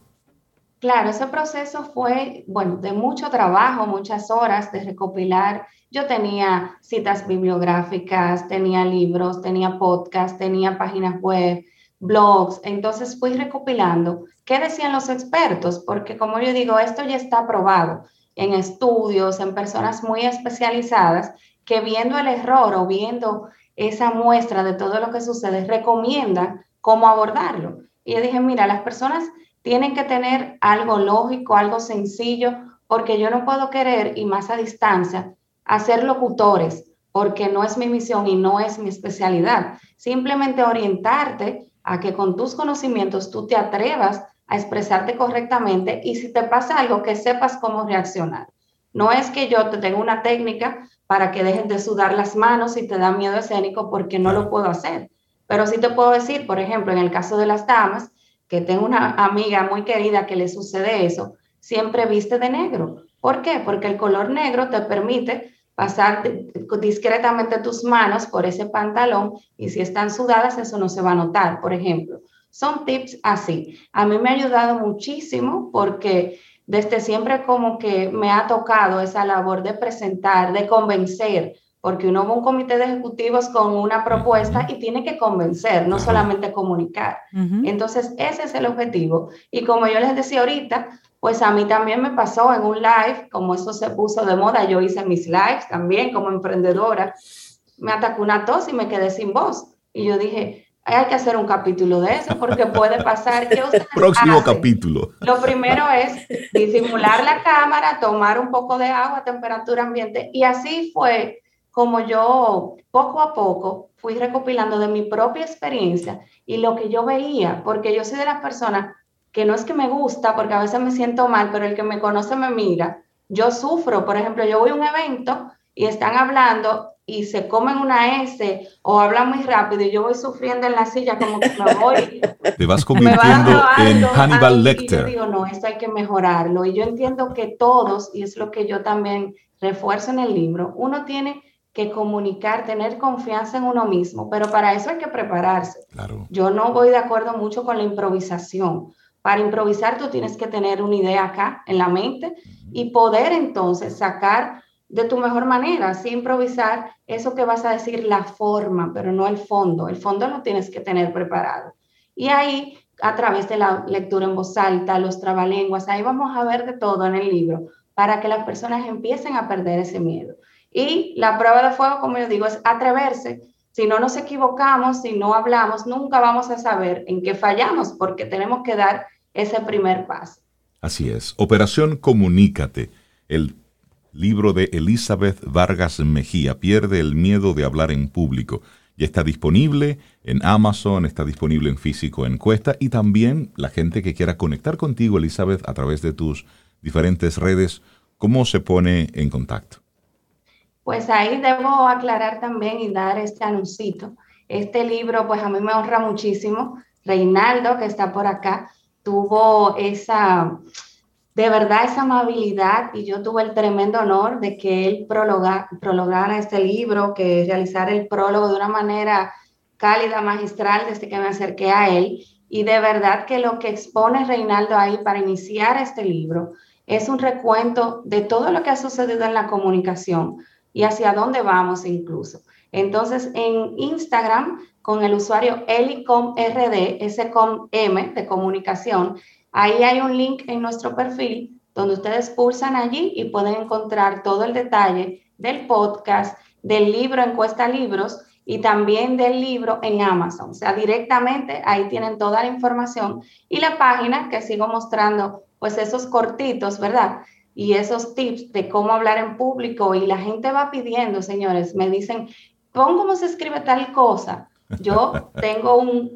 Claro, ese proceso fue, bueno, de mucho trabajo, muchas horas de recopilar. Yo tenía citas bibliográficas, tenía libros, tenía podcasts, tenía páginas web, blogs, entonces fui recopilando qué decían los expertos, porque como yo digo, esto ya está probado en estudios, en personas muy especializadas, que viendo el error o viendo esa muestra de todo lo que sucede, recomiendan cómo abordarlo. Y yo dije, mira, las personas tienen que tener algo lógico, algo sencillo, porque yo no puedo querer, y más a distancia, hacer locutores, porque no es mi misión y no es mi especialidad. Simplemente orientarte a que con tus conocimientos tú te atrevas a expresarte correctamente y si te pasa algo que sepas cómo reaccionar. No es que yo te tenga una técnica para que dejes de sudar las manos y te da miedo escénico porque no lo puedo hacer. Pero sí te puedo decir, por ejemplo, en el caso de las damas, que tengo una amiga muy querida que le sucede eso, siempre viste de negro. ¿Por qué? Porque el color negro te permite pasar discretamente tus manos por ese pantalón y si están sudadas eso no se va a notar, por ejemplo. Son tips así. A mí me ha ayudado muchísimo porque desde siempre como que me ha tocado esa labor de presentar, de convencer, porque uno va a un comité de ejecutivos con una propuesta y tiene que convencer, no solamente comunicar. Entonces, ese es el objetivo. Y como yo les decía ahorita, pues a mí también me pasó en un live, como eso se puso de moda, yo hice mis lives también como emprendedora, me atacó una tos y me quedé sin voz. Y yo dije, hay que hacer un capítulo de eso porque puede pasar que
Próximo capítulo.
Lo primero es disimular la cámara, tomar un poco de agua a temperatura ambiente y así fue como yo poco a poco fui recopilando de mi propia experiencia y lo que yo veía, porque yo soy de las personas que no es que me gusta, porque a veces me siento mal, pero el que me conoce me mira. Yo sufro, por ejemplo, yo voy a un evento y están hablando y se comen una S o hablan muy rápido y yo voy sufriendo en la silla como que me voy.
Te vas convirtiendo en Hannibal Lecter.
Y yo digo, no, esto hay que mejorarlo. Y yo entiendo que todos, y es lo que yo también refuerzo en el libro, uno tiene que comunicar, tener confianza en uno mismo, pero para eso hay que prepararse.
Claro.
Yo no voy de acuerdo mucho con la improvisación. Para improvisar tú tienes que tener una idea acá en la mente y poder entonces sacar de tu mejor manera, así improvisar eso que vas a decir, la forma, pero no el fondo. El fondo lo tienes que tener preparado. Y ahí, a través de la lectura en voz alta, los trabalenguas, ahí vamos a ver de todo en el libro para que las personas empiecen a perder ese miedo. Y la prueba de fuego, como yo digo, es atreverse. Si no nos equivocamos, si no hablamos, nunca vamos a saber en qué fallamos, porque tenemos que dar ese primer paso.
Así es. Operación Comunícate. El libro de Elizabeth Vargas Mejía, Pierde el miedo de hablar en público. Ya está disponible en Amazon, está disponible en físico en Cuesta y también la gente que quiera conectar contigo, Elizabeth, a través de tus diferentes redes, ¿cómo se pone en contacto?
Pues ahí debo aclarar también y dar este anuncito. Este libro, pues a mí me honra muchísimo. Reinaldo, que está por acá, tuvo esa, de verdad esa amabilidad y yo tuve el tremendo honor de que él prologa, prologara este libro, que realizara el prólogo de una manera cálida, magistral desde que me acerqué a él. Y de verdad que lo que expone Reinaldo ahí para iniciar este libro es un recuento de todo lo que ha sucedido en la comunicación y hacia dónde vamos incluso. Entonces, en Instagram, con el usuario elicomrd, de comunicación, Ahí hay un link en nuestro perfil donde ustedes pulsan allí y pueden encontrar todo el detalle del podcast, del libro Encuesta Libros y también del libro en Amazon. O sea, directamente ahí tienen toda la información y la página que sigo mostrando, pues esos cortitos, ¿verdad? Y esos tips de cómo hablar en público y la gente va pidiendo, señores, me dicen, pon cómo se escribe tal cosa. Yo tengo un,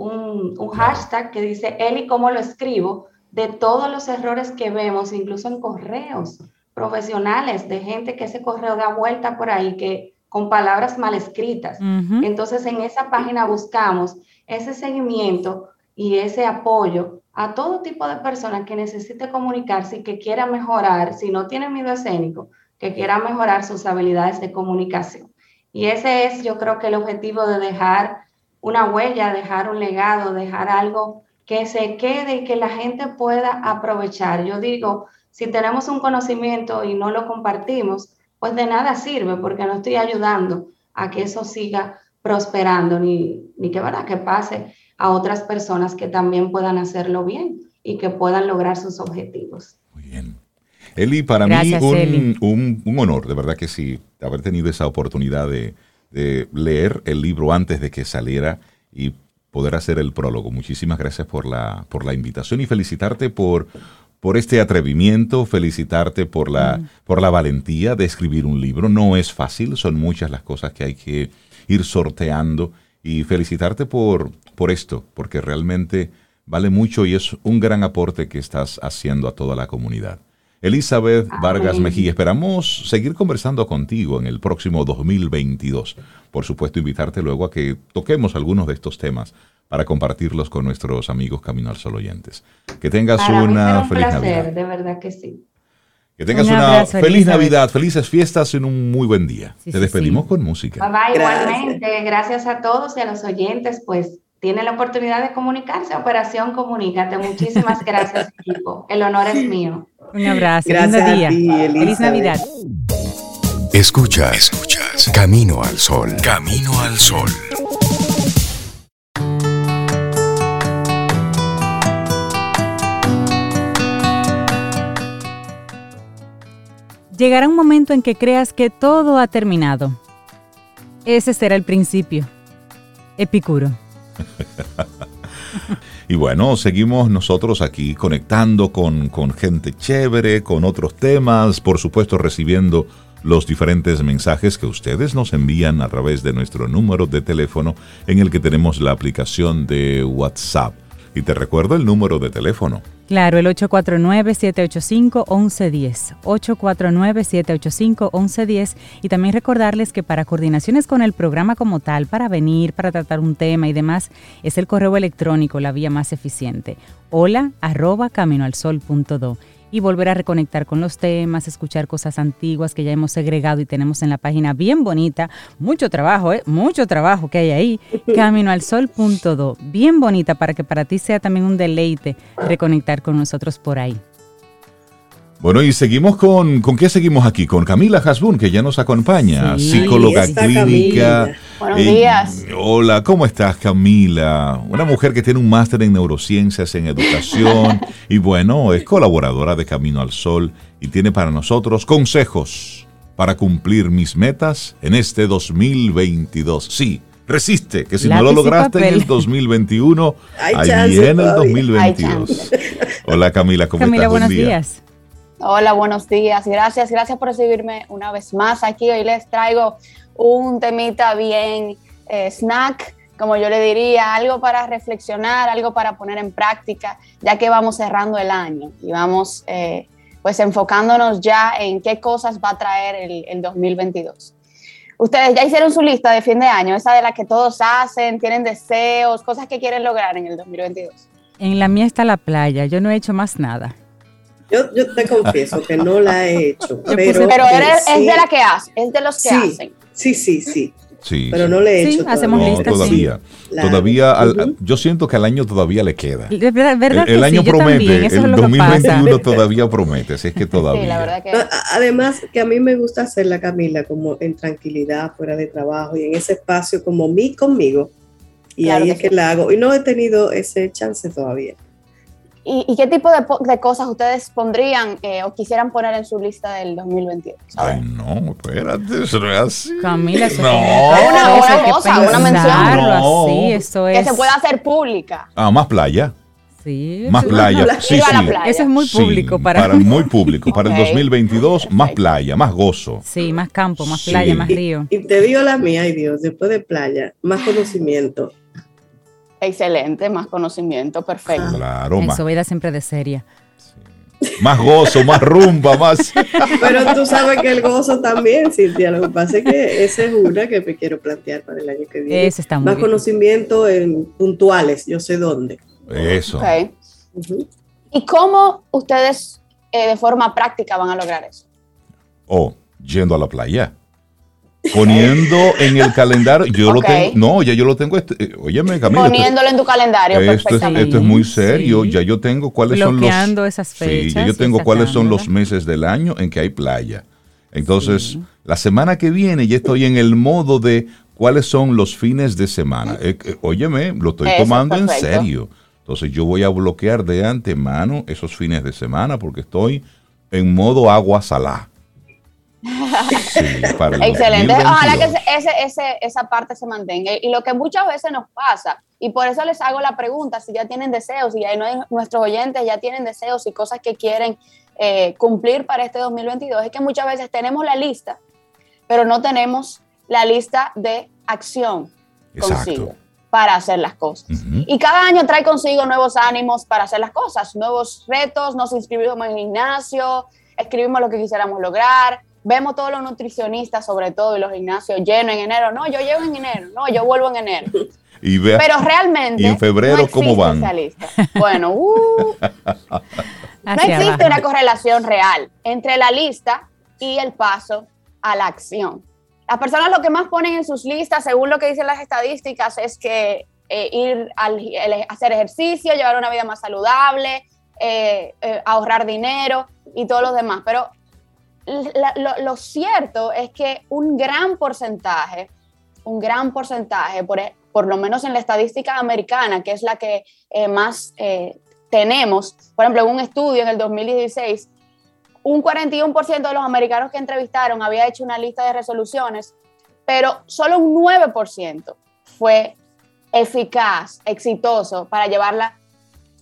un hashtag que dice, él y cómo lo escribo, de todos los errores que vemos, incluso en correos profesionales, de gente que ese correo da vuelta por ahí, que con palabras mal escritas. Entonces, en esa página buscamos ese seguimiento y ese apoyo a todo tipo de personas que necesite comunicarse y que quiera mejorar, si no tiene miedo escénico, que quiera mejorar sus habilidades de comunicación. Y ese es, yo creo que el objetivo de dejar una huella, dejar un legado, dejar algo que se quede y que la gente pueda aprovechar. Yo digo, si tenemos un conocimiento y no lo compartimos, pues de nada sirve porque no estoy ayudando a que eso siga prosperando ni, ni que, ¿verdad? que pase a otras personas que también puedan hacerlo bien y que puedan lograr sus objetivos.
Muy bien. Eli, para mí un, un, un, honor, de verdad que sí, haber tenido esa oportunidad de, de leer el libro antes de que saliera y poder hacer el prólogo. Muchísimas gracias por la, por la invitación y felicitarte por, por este atrevimiento, felicitarte por la, mm. por la valentía de escribir un libro. No es fácil, son muchas las cosas que hay que ir sorteando y felicitarte por, por esto, porque realmente vale mucho y es un gran aporte que estás haciendo a toda la comunidad. Elizabeth Vargas Mejía, esperamos seguir conversando contigo en el próximo 2022 por supuesto, invitarte luego a que toquemos algunos de estos temas para compartirlos con nuestros amigos Camino al Sol oyentes. Que tengas una
un
feliz
placer,
Navidad.
De verdad que sí.
Que tengas una feliz Navidad, felices fiestas en un muy buen día. Sí, Te sí, despedimos sí. con música.
Bye, bye, igualmente. Gracias a todos y a los oyentes, pues tienen la oportunidad de comunicarse. Operación Comunícate. Muchísimas gracias, equipo. El honor es mío.
Un abrazo. Gracias día. Ti, Feliz Navidad.
Escuchas, escuchas. Camino al sol. Camino al sol.
Llegará un momento en que creas que todo ha terminado. Ese será el principio. Epicuro.
Y bueno, seguimos nosotros aquí conectando con, con, gente chévere, con otros temas, por supuesto recibiendo los diferentes mensajes que ustedes nos envían a través de nuestro número de teléfono en el que tenemos la aplicación de WhatsApp. Y te recuerdo el número de teléfono.
Claro, el 849-785-1110. 849-785-1110. Y también recordarles que para coordinaciones con el programa como tal, para venir, para tratar un tema y demás, es el correo electrónico la vía más eficiente. Hola arroba caminoalsol.do y volver a reconectar con los temas, escuchar cosas antiguas que ya hemos segregado y tenemos en la página bien bonita. Mucho trabajo, ¿eh? Mucho trabajo que hay ahí. Caminoalsol.do. Bien bonita para que para ti sea también un deleite reconectar con nosotros por ahí.
Bueno, y seguimos con, ¿con qué seguimos aquí? Con Camila Hasbun, que ya nos acompaña, psicóloga clínica.
Buenos días.
Hola, ¿cómo estás, Camila? Una mujer que tiene un máster en neurociencias, en educación, y bueno, es colaboradora de Camino al Sol y tiene para nosotros consejos para cumplir mis metas en este 2022. Sí, resiste, que si no lo lograste en el 2021, ahí viene el 2022. Hola Camila, ¿cómo
Camila,
estás?
buenos días.
Hola, buenos días. Gracias, gracias por recibirme una vez más aquí. Hoy les traigo un temita bien eh, snack, como yo le diría, algo para reflexionar, algo para poner en práctica, ya que vamos cerrando el año y vamos eh, pues enfocándonos ya en qué cosas va a traer el, el 2022. Ustedes ya hicieron su lista de fin de año, esa de la que todos hacen, tienen deseos, cosas que quieren lograr en el 2022.
En la mía está la playa, yo no he hecho más nada.
Yo, yo te confieso que no la he hecho. Pero,
Pero eres,
sí,
es de la que hace, es de los que
sí,
hacen.
sí, sí, sí.
Sí,
Pero
sí.
no le he
Sí,
hecho.
hacemos
todavía.
No,
listas,
todavía. Todavía, al- yo siento que al año todavía le queda.
De verdad, verdad
El, el
que
año
sí, yo
promete,
también, es
el
lo que
2021
pasa.
todavía promete, así es que todavía.
Sí, la verdad que
No, a- Además, que a mí me gusta hacerla, Camila, como en tranquilidad, fuera de trabajo y en ese espacio como mí conmigo. Y
Claro
ahí
que
es que la hago. Y no he tenido ese chance todavía.
¿Y, y qué tipo de, cosas ustedes pondrían eh, o quisieran poner en su lista del 2022? A
Ay, no, espérate, eso no es así.
Camila, eso
No.
tiene-
Una- una cosa, una mención.
pensarlo
No.
así, eso
Que
es.
se pueda hacer pública.
Ah, más playa.
Sí,
Más playa.
playa.
Sí, sí.
playa.
Eso es muy
Sí,
público para,
muy público. Para
Ok.
el 2022, más playa, más gozo.
Sí, más campo, más
Sí.
playa, más
Y,
río.
y te digo la mía, ay Dios, después de playa, más conocimiento.
Excelente, más conocimiento, perfecto.
Claro, más,
Eso, vida siempre de seria.
más gozo, más rumba, más.
Pero tú sabes que el gozo también, Cintia. Lo que pasa es que esa es una que me quiero plantear para el año que viene.
Eso está muy
más
bien.
conocimiento en puntuales, yo sé dónde.
Eso.
¿Y cómo ustedes eh, de forma práctica van a lograr eso?
O yendo a la playa. Poniendo en el calendario, yo lo tengo, no, ya yo lo tengo, este, eh, óyeme Camila,
Poniéndolo en tu calendario
esto, es,
perfectamente.
esto es muy serio,
Sí.
ya yo tengo cuáles son los...
Bloqueando esas
Sí, ya yo
fechas
tengo cuáles son los meses del año en que hay playa. Entonces, la semana que viene ya estoy en el modo de cuáles son los fines de semana. Eh, eh, óyeme, lo estoy
Eso es
tomando en serio. Entonces, yo voy a bloquear de antemano esos fines de semana porque estoy en modo agua salá. Sí, para
Excelente.
2022.
Ojalá que ese, ese- esa parte se mantenga. Y lo que muchas veces nos pasa, y por eso les hago la pregunta, si ya tienen deseos, y no hay- nuestros oyentes ya tienen deseos y cosas que quieren eh, cumplir para este 2022, es que muchas veces tenemos la lista, pero no tenemos la lista de acción consigo
Exacto.
para hacer las cosas.
Ujú.
Y cada año trae consigo nuevos ánimos para hacer las cosas, nuevos retos, nos inscribimos en el gimnasio, escribimos lo que quisiéramos lograr, vemos todos los nutricionistas sobre todo y los gimnasios llenos en enero, no, yo llego en enero, no, yo vuelvo en enero.
Y vea,
Pero realmente...
¿Y en febrero
no
cómo van?
esa lista. Bueno, uh, no existe
abajo.
una correlación real entre la lista y el paso a la acción. Las personas lo que más ponen en sus listas, según lo que dicen las estadísticas, es que eh, ir al el- hacer ejercicio, llevar una vida más saludable, eh, eh, ahorrar dinero y todos los demás. Pero lo, cierto es que un gran porcentaje, un gran porcentaje, por, por lo menos en la estadística americana, que es la que eh, más eh, tenemos, por ejemplo, en un estudio en el 2016, un 41% de los americanos que entrevistaron había hecho una lista de resoluciones, pero solo un 9% fue eficaz, exitoso para llevarla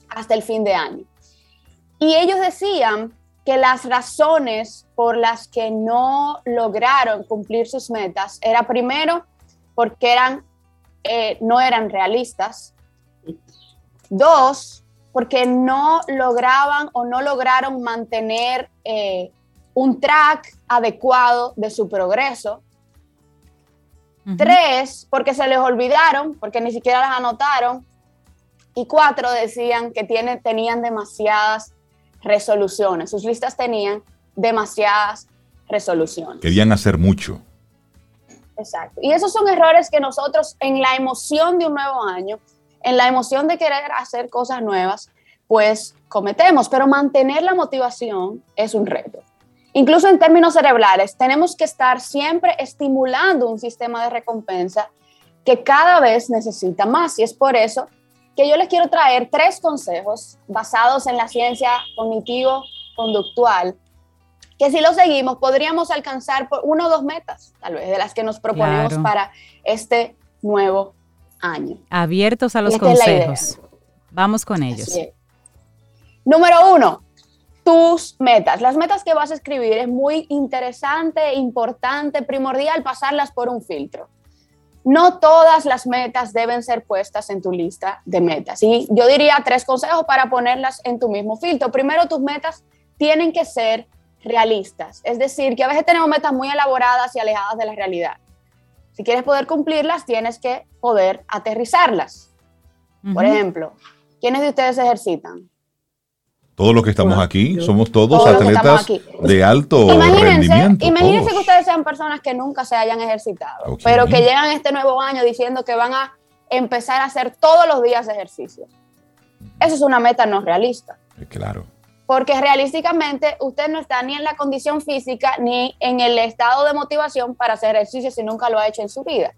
hasta el fin de año. Y ellos decían que las razones por las que no lograron cumplir sus metas era primero porque eran, eh, no eran realistas, Dos, porque no lograban o no lograron mantener eh, un track adecuado de su progreso. Tres, porque se les olvidaron, porque ni siquiera las anotaron. Y cuatro, decían que tiene, tenían demasiadas resoluciones. Sus listas tenían demasiadas resoluciones.
Querían hacer mucho.
Exacto. Y esos son errores que nosotros en la emoción de un nuevo año, en la emoción de querer hacer cosas nuevas, pues cometemos. Pero mantener la motivación es un reto. Incluso en términos cerebrales, tenemos que estar siempre estimulando un sistema de recompensa que cada vez necesita más. Y es por eso que yo les quiero traer tres consejos basados en la ciencia cognitivo-conductual que si lo seguimos podríamos alcanzar por uno o dos metas, tal vez, de las que nos proponemos para este nuevo año.
Abiertos a los consejos. Vamos con ellos.
Número uno, tus metas. Las metas que vas a escribir es muy interesante, importante, primordial pasarlas por un filtro. No todas las metas deben ser puestas en tu lista de metas. Y yo diría tres consejos para ponerlas en tu mismo filtro. Primero, tus metas tienen que ser realistas. Es decir, que a veces tenemos metas muy elaboradas y alejadas de la realidad. Si quieres poder cumplirlas, tienes que poder aterrizarlas. Por ejemplo, ¿quiénes de ustedes ejercitan?
Todos los que estamos aquí, somos todos, atletas de alto rendimiento.
Imagínense que ustedes sean personas que nunca se hayan ejercitado, pero que llegan este nuevo año diciendo que van a empezar a hacer todos los días ejercicio. Eso es una meta no realista.
Claro
porque realísticamente usted no está ni en la condición física ni en el estado de motivación para hacer ejercicio si nunca lo ha hecho en su vida.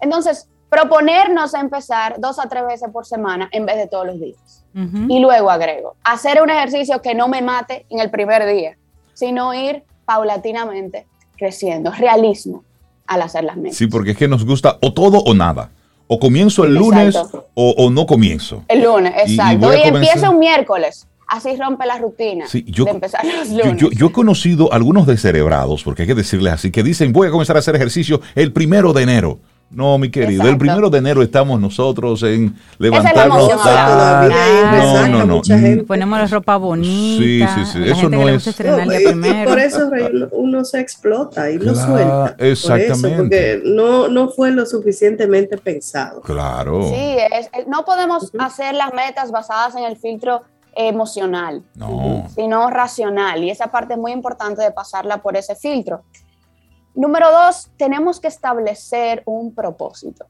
Entonces, proponernos a empezar dos a tres veces por semana en vez de todos los días. Y luego agrego, hacer un ejercicio que no me mate en el primer día, sino ir paulatinamente creciendo, realismo al hacer las metas.
Sí, porque es que nos gusta o todo o nada. O comienzo el lunes o, no comienzo.
El lunes, exacto. Y, empiezo un miércoles así rompe la rutina de empezar los lunes.
Yo, he conocido algunos descerebrados, porque hay que decirles así, que dicen voy a comenzar a hacer ejercicio el primero de enero. No, mi querido, el primero de enero estamos nosotros en levantarnos.
no, no, no. Mm. Ponemos la ropa bonita.
Sí, sí, sí. Eso no es.
por eso uno se explota y no suelta.
Exactamente.
porque no, no fue lo suficientemente pensado.
Claro.
Sí, no podemos hacer las metas basadas en el filtro emocional, sino racional. Y esa parte es muy importante de pasarla por ese filtro. Número dos, tenemos que establecer un propósito.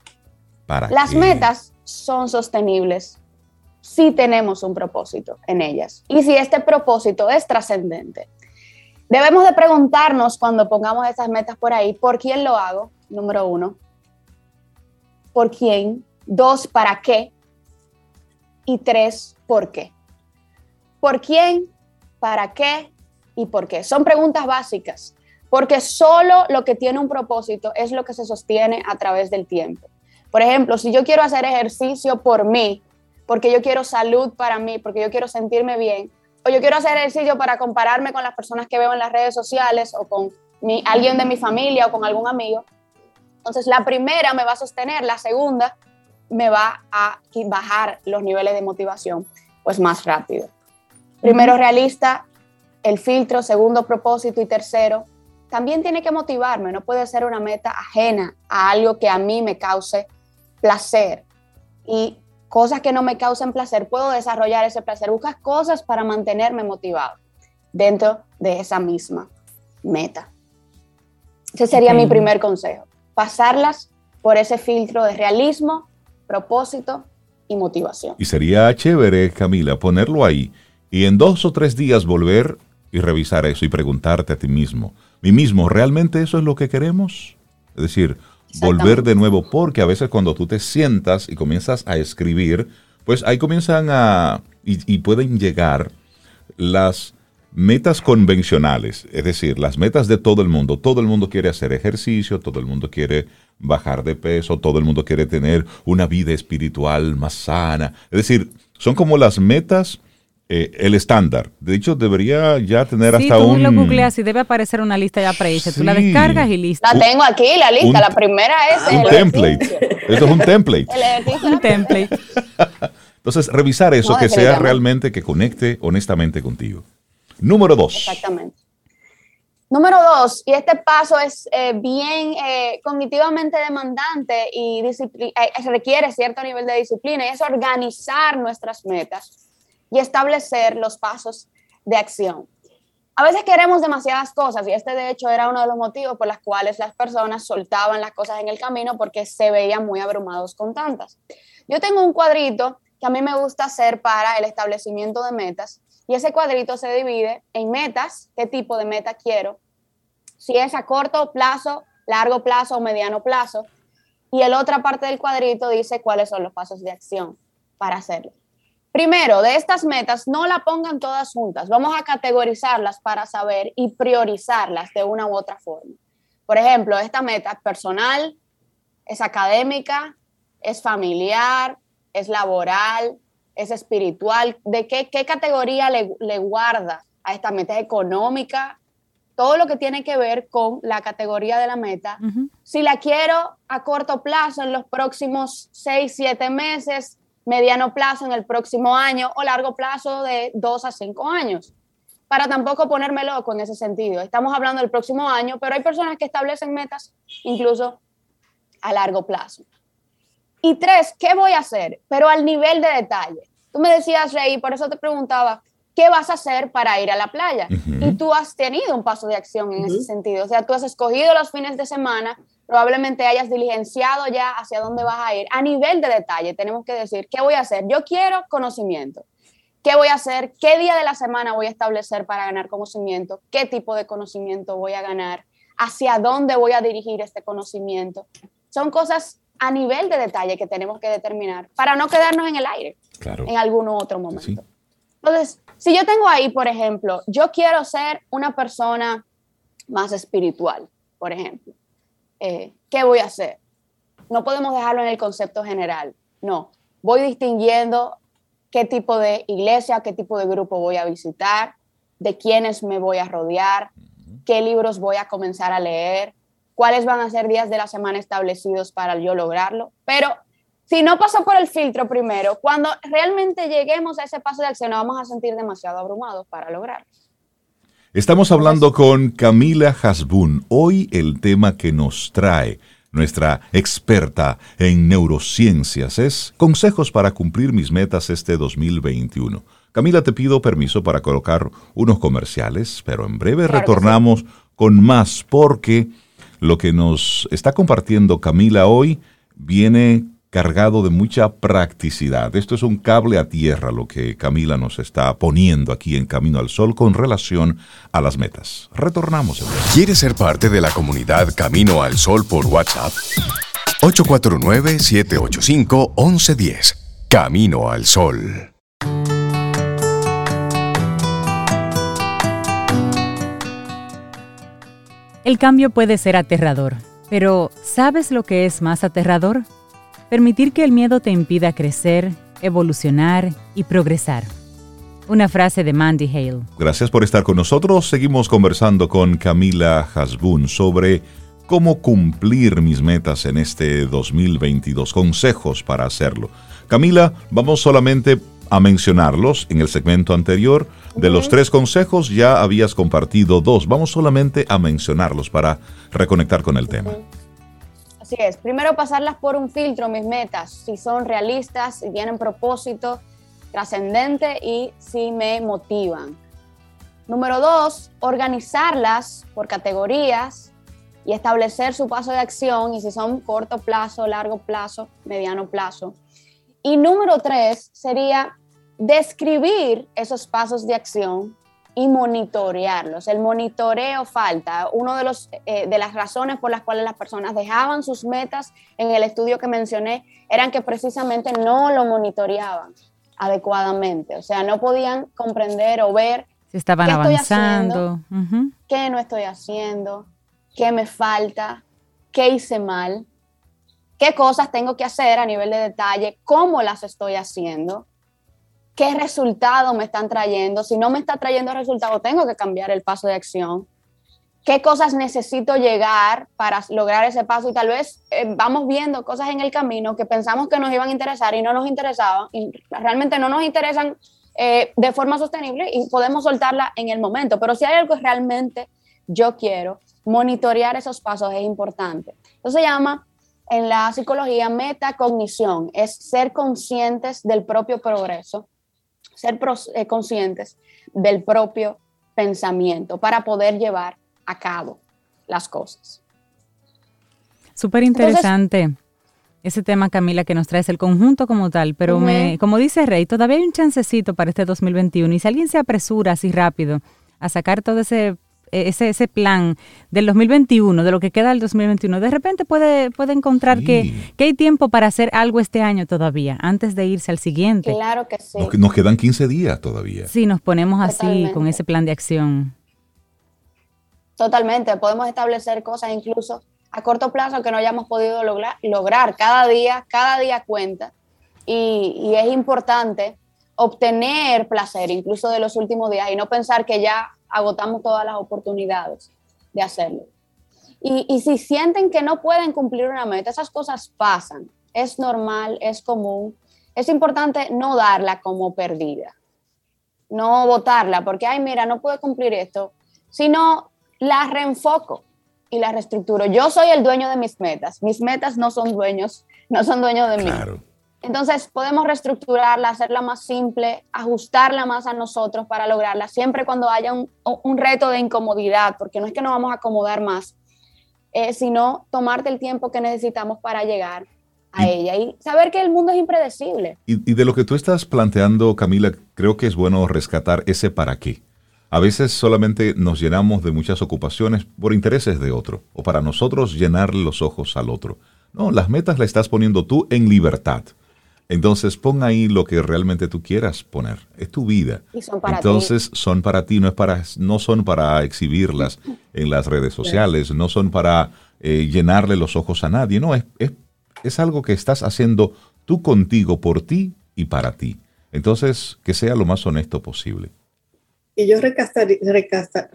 Las metas son sostenibles si tenemos un propósito en ellas y si este propósito es trascendente. Debemos de preguntarnos cuando pongamos esas metas por ahí, ¿por quién lo hago? Número uno. ¿Por quién? Dos, ¿para qué? Y tres, ¿por qué? ¿Por quién? ¿Para qué? ¿Y por qué? Son preguntas básicas, porque solo lo que tiene un propósito es lo que se sostiene a través del tiempo. Por ejemplo, si yo quiero hacer ejercicio por mí, porque yo quiero salud para mí, porque yo quiero sentirme bien, o yo quiero hacer ejercicio para compararme con las personas que veo en las redes sociales o con alguien de mi familia o con algún amigo, entonces la primera me va a sostener, la segunda me va a bajar los niveles de motivación pues más rápido. Primero realista, el filtro, segundo propósito y tercero, también tiene que motivarme, no puede ser una meta ajena a algo que a mí me cause placer. Y cosas que no me causen placer, puedo desarrollar ese placer. Buscas cosas para mantenerme motivado dentro de esa misma meta. Ese sería mi primer consejo, pasarlas por ese filtro de realismo, propósito y motivación.
Y sería chévere, Camila, ponerlo ahí y en dos o tres días volver y revisar eso y preguntarte a ti mismo, mí mismo, ¿realmente eso es lo que queremos? Es decir, volver de nuevo, porque a veces cuando tú te sientas y comienzas a escribir, pues ahí comienzan a, y, pueden llegar las metas convencionales, es decir, las metas de todo el mundo. Todo el mundo quiere hacer ejercicio, todo el mundo quiere bajar de peso, todo el mundo quiere tener una vida espiritual más sana. Es decir, son como las metas eh, el estándar. De hecho, debería ya tener hasta tú un...
lo googleas y debe aparecer una lista ya prehecha. Tú la descargas y listo.
La tengo aquí, la lista. la primera es...
Un template. Eso es un template.
un template.
Entonces, revisar eso,
No,
que sea realmente, que conecte honestamente contigo. Número dos.
Exactamente. Número dos, y este paso es eh, bien eh, cognitivamente demandante y eh, requiere cierto nivel de disciplina, y es organizar nuestras metas y establecer los pasos de acción. A veces queremos demasiadas cosas y este de hecho era uno de los motivos por los cuales las personas soltaban las cosas en el camino porque se veían muy abrumados con tantas. Yo tengo un cuadrito que a mí me gusta hacer para el establecimiento de metas y ese cuadrito se divide en metas, qué tipo de meta quiero, si es a corto plazo, largo plazo o mediano plazo. Y el otra parte del cuadrito dice cuáles son los pasos de acción para hacerlo. Primero, de estas metas, no la pongan todas juntas. Vamos a categorizarlas para saber y priorizarlas de una u otra forma. Por ejemplo, esta meta es personal, es académica, es familiar, es laboral, es espiritual. ¿De qué, qué categoría le, le guarda a esta meta? ¿Es económica? Todo lo que tiene que ver con la categoría de la meta. Si la quiero a corto plazo, en los próximos seis, siete meses, mediano plazo en el próximo año o largo plazo de dos a cinco años. Para tampoco ponerme loco en ese sentido. Estamos hablando del próximo año, pero hay personas que establecen metas incluso a largo plazo. Y tres, ¿qué voy a hacer? Pero al nivel de detalle. Tú me decías, Rey, por eso te preguntaba, ¿qué vas a hacer para ir a la playa?
Ujú.
Y tú has tenido un paso de acción en ese
Ujú.
sentido. O sea, tú has escogido los fines de semana, probablemente hayas diligenciado ya hacia dónde vas a ir. A nivel de detalle, tenemos que decir, ¿qué voy a hacer? Yo quiero conocimiento. ¿Qué voy a hacer? ¿Qué día de la semana voy a establecer para ganar conocimiento? ¿Qué tipo de conocimiento voy a ganar? ¿Hacia dónde voy a dirigir este conocimiento? Son cosas a nivel de detalle que tenemos que determinar para no quedarnos en el aire
Claro.
en algún otro momento.
Sí.
Entonces, si yo tengo ahí, por ejemplo, yo quiero ser una persona más espiritual, por ejemplo, eh, ¿qué voy a hacer? No podemos dejarlo en el concepto general, no. Voy distinguiendo qué tipo de iglesia, qué tipo de grupo voy a visitar, de quiénes me voy a rodear, qué libros voy a comenzar a leer, cuáles van a ser días de la semana establecidos para yo lograrlo. Pero si no pasó por el filtro primero, cuando realmente lleguemos a ese paso de acción, nos vamos a sentir demasiado abrumados para lograrlo.
Estamos hablando con Camila Hasbun. Hoy el tema que nos trae nuestra experta en neurociencias es consejos para cumplir mis metas este 2021. Camila, te pido permiso para colocar unos comerciales, pero en breve
Claro
retornamos con más porque lo que nos está compartiendo Camila hoy viene cargado de mucha practicidad. Esto es un cable a tierra lo que Camila nos está poniendo aquí en Camino al Sol con relación a las metas. Retornamos.
¿Quieres ser parte de la comunidad Camino al Sol por WhatsApp? 849-785-1110. Camino al Sol.
El cambio puede ser aterrador, pero ¿sabes lo que es más aterrador? Permitir que el miedo te impida crecer, evolucionar y progresar. Una frase de Mandy Hale.
Gracias por estar con nosotros. Seguimos conversando con Camila Hasbun sobre cómo cumplir mis metas en este 2022. Consejos para hacerlo. Camila, vamos solamente a mencionarlos en el segmento anterior. De los tres consejos ya habías compartido dos. Vamos solamente a mencionarlos para reconectar con el tema.
Así es, primero pasarlas por un filtro, mis metas, si son realistas, si tienen propósito trascendente y si me motivan. Número dos, organizarlas por categorías y establecer su paso de acción y si son corto plazo, largo plazo, mediano plazo. Y número tres sería describir esos pasos de acción y monitorearlos. El monitoreo falta. Una de, los, eh, de las razones por las cuales las personas dejaban sus metas en el estudio que mencioné eran que precisamente no lo monitoreaban adecuadamente. O sea, no podían comprender o ver
Si estaban
¿Qué estoy
avanzando. Ujú.
qué no estoy haciendo, qué me falta, qué hice mal, qué cosas tengo que hacer a nivel de detalle, cómo las estoy haciendo, qué resultado me están trayendo. Si no me está trayendo resultado, tengo que cambiar el paso de acción. qué cosas necesito llegar para lograr ese paso y tal vez eh, vamos viendo cosas en el camino que pensamos que nos iban a interesar y no nos interesaban y realmente no nos interesan eh, de forma sostenible y podemos soltarla en el momento. Pero si hay algo que realmente yo quiero, monitorear esos pasos es importante. Eso se llama en la psicología metacognición, es ser conscientes del propio progreso, ser eh, conscientes del propio pensamiento para poder llevar a cabo las cosas.
Súper interesante ese tema, Camila, que nos traes el conjunto como tal, pero me, como dice Rey, todavía hay un chancecito para este 2021 y si alguien se apresura así rápido a sacar todo ese ese, ese plan del 2021, de lo que queda del 2021, de repente puede, puede encontrar que, hay tiempo para hacer algo este año todavía, antes de irse al siguiente.
Claro que sí.
Nos, quedan 15 días todavía.
Sí, nos ponemos así con ese plan de acción.
Totalmente, podemos establecer cosas incluso a corto plazo que no hayamos podido lograr, lograr. cada día, cada día cuenta y, y, es importante obtener placer incluso de los últimos días y no pensar que ya agotamos todas las oportunidades de hacerlo. Y, si sienten que no pueden cumplir una meta, esas cosas pasan, es normal, es común, es importante no darla como perdida, no votarla porque, ay, mira, no puedo cumplir esto, sino la reenfoco y la reestructuro. Yo soy el dueño de mis metas. Mis metas no son dueños, no son dueños de mí. Entonces podemos reestructurarla, hacerla más simple, ajustarla más a nosotros para lograrla, siempre cuando haya un, un reto de incomodidad, porque no es que nos vamos a acomodar más, eh, sino tomarte el tiempo que necesitamos para llegar a ella y saber que el mundo es impredecible.
Y, y de lo que tú estás planteando, Camila, creo que es bueno rescatar ese para qué. A veces solamente nos llenamos de muchas ocupaciones por intereses de otro o para nosotros llenar los ojos al otro. No, las metas las estás poniendo tú en libertad. Entonces pon ahí lo que realmente tú quieras poner. Es tu vida. Entonces son para ti, no es para, no son para exhibirlas en las redes sociales, no son para eh, llenarle los ojos a nadie. No, es, es, es algo que estás haciendo tú contigo, por ti y para ti. Entonces, que sea lo más honesto posible.
Y yo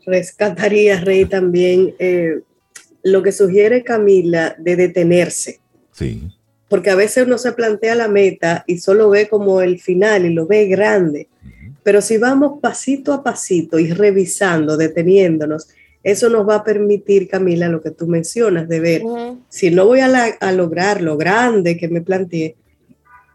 rescataría, Rey, también eh, lo que sugiere Camila de detenerse.
Sí.
Porque a veces uno se plantea la meta y solo ve como el final y lo ve grande. Pero si vamos pasito a pasito y revisando, deteniéndonos, eso nos va a permitir, Camila, lo que tú mencionas, de ver, si no voy a, a, lograr lo grande que me planteé,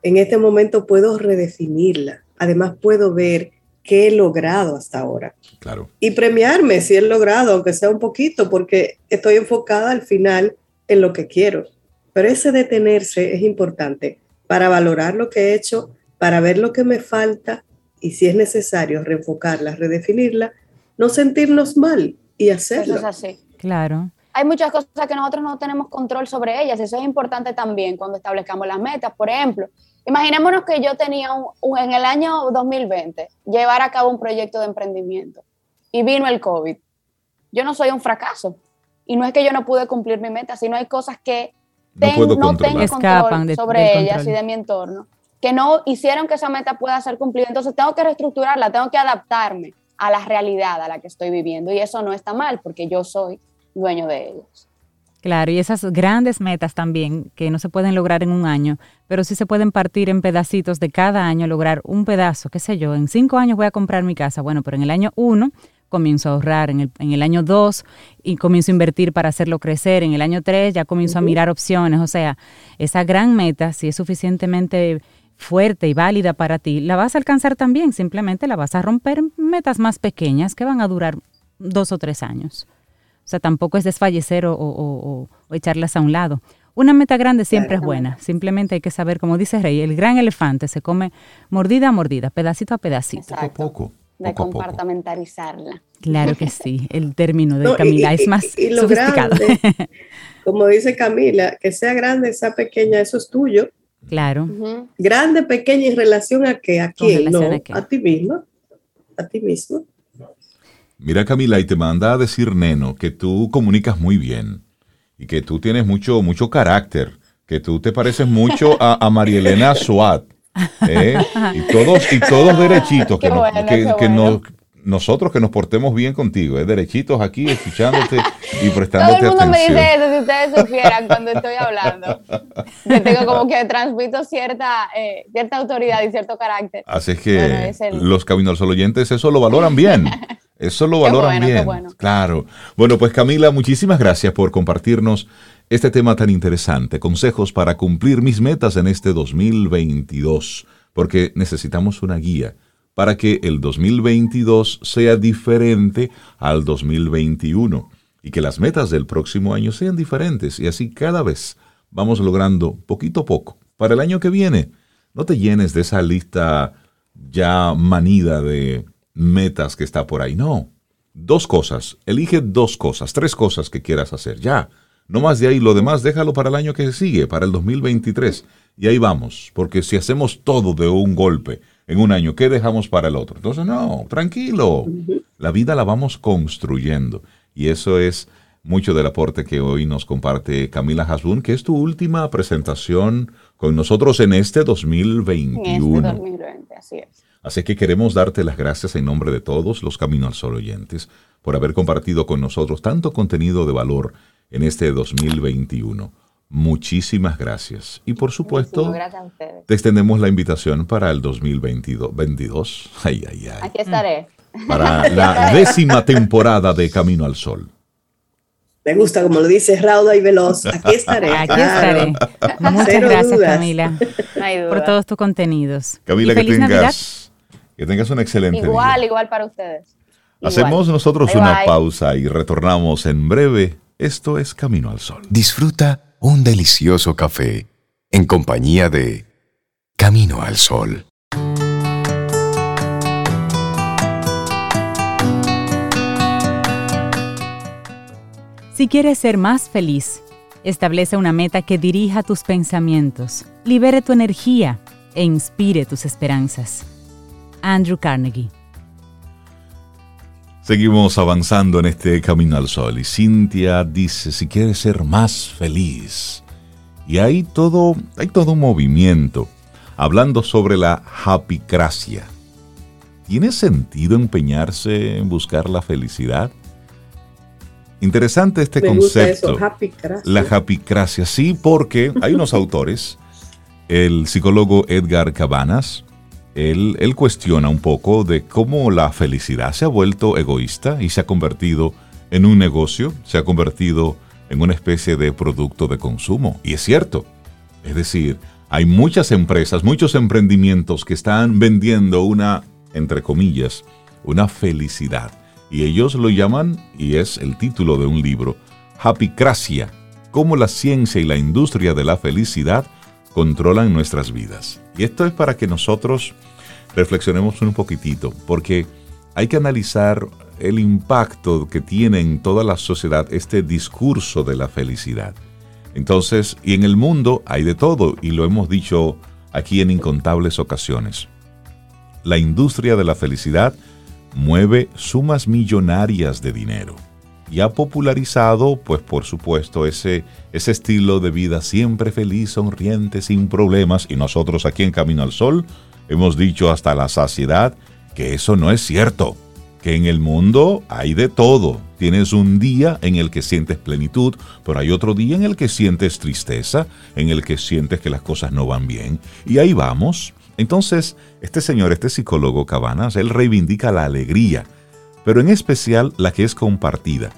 en este momento puedo redefinirla. Además, puedo ver qué he logrado hasta ahora.
Claro.
Y premiarme si he logrado, aunque sea un poquito, porque estoy enfocada al final en lo que quiero. Pero ese detenerse es importante para valorar lo que he hecho, para ver lo que me falta y si es necesario reenfocarla, redefinirla, no sentirnos mal y hacerlo.
Eso es así.
Claro.
Hay muchas cosas que nosotros no tenemos control sobre ellas. Eso es importante también cuando establezcamos las metas. Por ejemplo, Imaginémonos que yo tenía un, en el año 2020 llevar a cabo un proyecto de emprendimiento y vino el COVID. Yo no soy un fracaso. Y no es que yo no pude cumplir mi meta, sino hay cosas que
no,
no tengo control sobre ellas y de mi entorno, que no hicieron que esa meta pueda ser cumplida. Entonces tengo que reestructurarla, tengo que adaptarme a la realidad a la que estoy viviendo. Y eso no está mal porque yo soy dueño de ellos.
Claro, y esas grandes metas también, que no se pueden lograr en un año, pero sí se pueden partir en pedacitos de cada año, lograr un pedazo, qué sé yo, en cinco años voy a comprar mi casa, bueno, pero en el año uno comienzo a ahorrar, en el, en el año dos y comienzo a invertir para hacerlo crecer, en el año tres ya comienzo a mirar opciones, o sea, esa gran meta, si es suficientemente fuerte y válida para ti, la vas a alcanzar también, simplemente la vas a romper en metas más pequeñas que van a durar dos o tres años. O sea, tampoco es desfallecer o, echarlas a un lado. Una meta grande siempre es buena, simplemente hay que saber, como dice Rey, el gran elefante se come mordida a mordida, pedacito a pedacito.
Poco a poco.
De compartamentalizarla.
Claro que sí, el término de Camila es más sofisticado.
como dice Camila, que sea grande, sea pequeña, eso es tuyo.
Claro.
Grande, pequeña, ¿en relación a qué? ¿A quién? No, a, a ti mismo. A ti mismo.
Mira Camila, y te manda a decir Neno que tú comunicas muy bien y que tú tienes mucho, mucho carácter, que tú te pareces mucho a, a Marielena Suat. ¿Eh? Y todos, y todos derechitos, que, no, que, nosotros que nos portemos bien contigo, ¿eh? derechitos aquí, escuchándote y
Todo
prestándote
el mundo me
atención.
dice eso, si ustedes supieran cuando estoy hablando. Que tengo como que transmito cierta, eh, cierta autoridad y cierto carácter.
Así es que
Bueno, es el-
los Camino al Sol oyentes eso lo valoran bien. Eso lo
Qué
valoran
qué
bien.
bueno.
Claro. Bueno, pues Camila, muchísimas gracias por compartirnos este tema tan interesante. Consejos para cumplir mis metas en este 2022. Porque necesitamos una guía para que el 2022 sea diferente al 2021 y que las metas del próximo año sean diferentes y así cada vez vamos logrando poquito a poco. Para el año que viene, no te llenes de esa lista ya manida de metas que está por ahí. No. Dos cosas. Elige dos cosas, tres cosas que quieras hacer. Ya. No más de ahí. Lo demás déjalo para el año que sigue, para el 2023. Y ahí vamos. Porque si hacemos todo de un golpe en un año, ¿qué dejamos para el otro? Entonces, no, tranquilo. La vida la vamos construyendo. Y eso es mucho del aporte que hoy nos comparte Camila Hasbun, que es tu última presentación con nosotros en este
En
2021.
este 2020, así es.
Así que queremos darte las gracias en nombre de todos los Camino al Sol oyentes por haber compartido con nosotros tanto contenido de valor en este 2021. Muchísimas gracias. Y por supuesto,
Muchísimas gracias a ustedes.
te extendemos la invitación para el 2022. 22. Ay, ay, ay.
Aquí estaré.
Para la décima temporada de Camino al Sol.
Me gusta como lo dice Rauda y Veloz. Aquí estaré.
Aquí
claro.
estaré. Muchas
Cero
gracias,
dudas.
Camila,
No
por todos tus contenidos.
Camila,
Y
que
feliz Navidad.
tengas, que tengas un excelente
Igual,
día.
igual para ustedes. Igual.
Hacemos nosotros
Bye,
una
bye.
pausa y retornamos en breve. Esto es Camino al Sol.
Disfruta un delicioso café en compañía de Camino al Sol.
Si quieres ser más feliz, establece una meta que dirija tus pensamientos, libere tu energía e inspire tus esperanzas. Andrew Carnegie.
Seguimos avanzando en este camino al sol y Cintia dice si quieres ser más feliz. Y hay todo, hay todo un movimiento hablando sobre la happycracia. ¿Tiene sentido empeñarse en buscar la felicidad? Interesante este
Me gusta
concepto.
eso.
La happycracia, sí, porque hay unos autores, el psicólogo Edgar Cabanas, él, cuestiona un poco de cómo la felicidad se ha vuelto egoísta y se ha convertido en un negocio, se ha convertido en una especie de producto de consumo. Y es cierto. Es decir, hay muchas empresas, muchos emprendimientos que están vendiendo una, entre comillas, una felicidad. Y ellos lo llaman, y es el título de un libro, Happycracia, cómo la ciencia y la industria de la felicidad controlan nuestras vidas. Y esto es para que nosotros reflexionemos un poquitito, porque hay que analizar el impacto que tiene en toda la sociedad este discurso de la felicidad. Entonces, y en el mundo hay de todo, y lo hemos dicho aquí en incontables ocasiones. La industria de la felicidad mueve sumas millonarias de dinero y ha popularizado, pues por supuesto, ese, ese estilo de vida siempre feliz, sonriente, sin problemas, y nosotros aquí en Camino al Sol hemos dicho hasta la saciedad que eso no es cierto, que en el mundo hay de todo. Tienes un día en el que sientes plenitud, pero hay otro día en el que sientes tristeza, en el que sientes que las cosas no van bien, y ahí vamos. Entonces, este señor, este psicólogo Cabanas, él reivindica la alegría, pero en especial la que es compartida.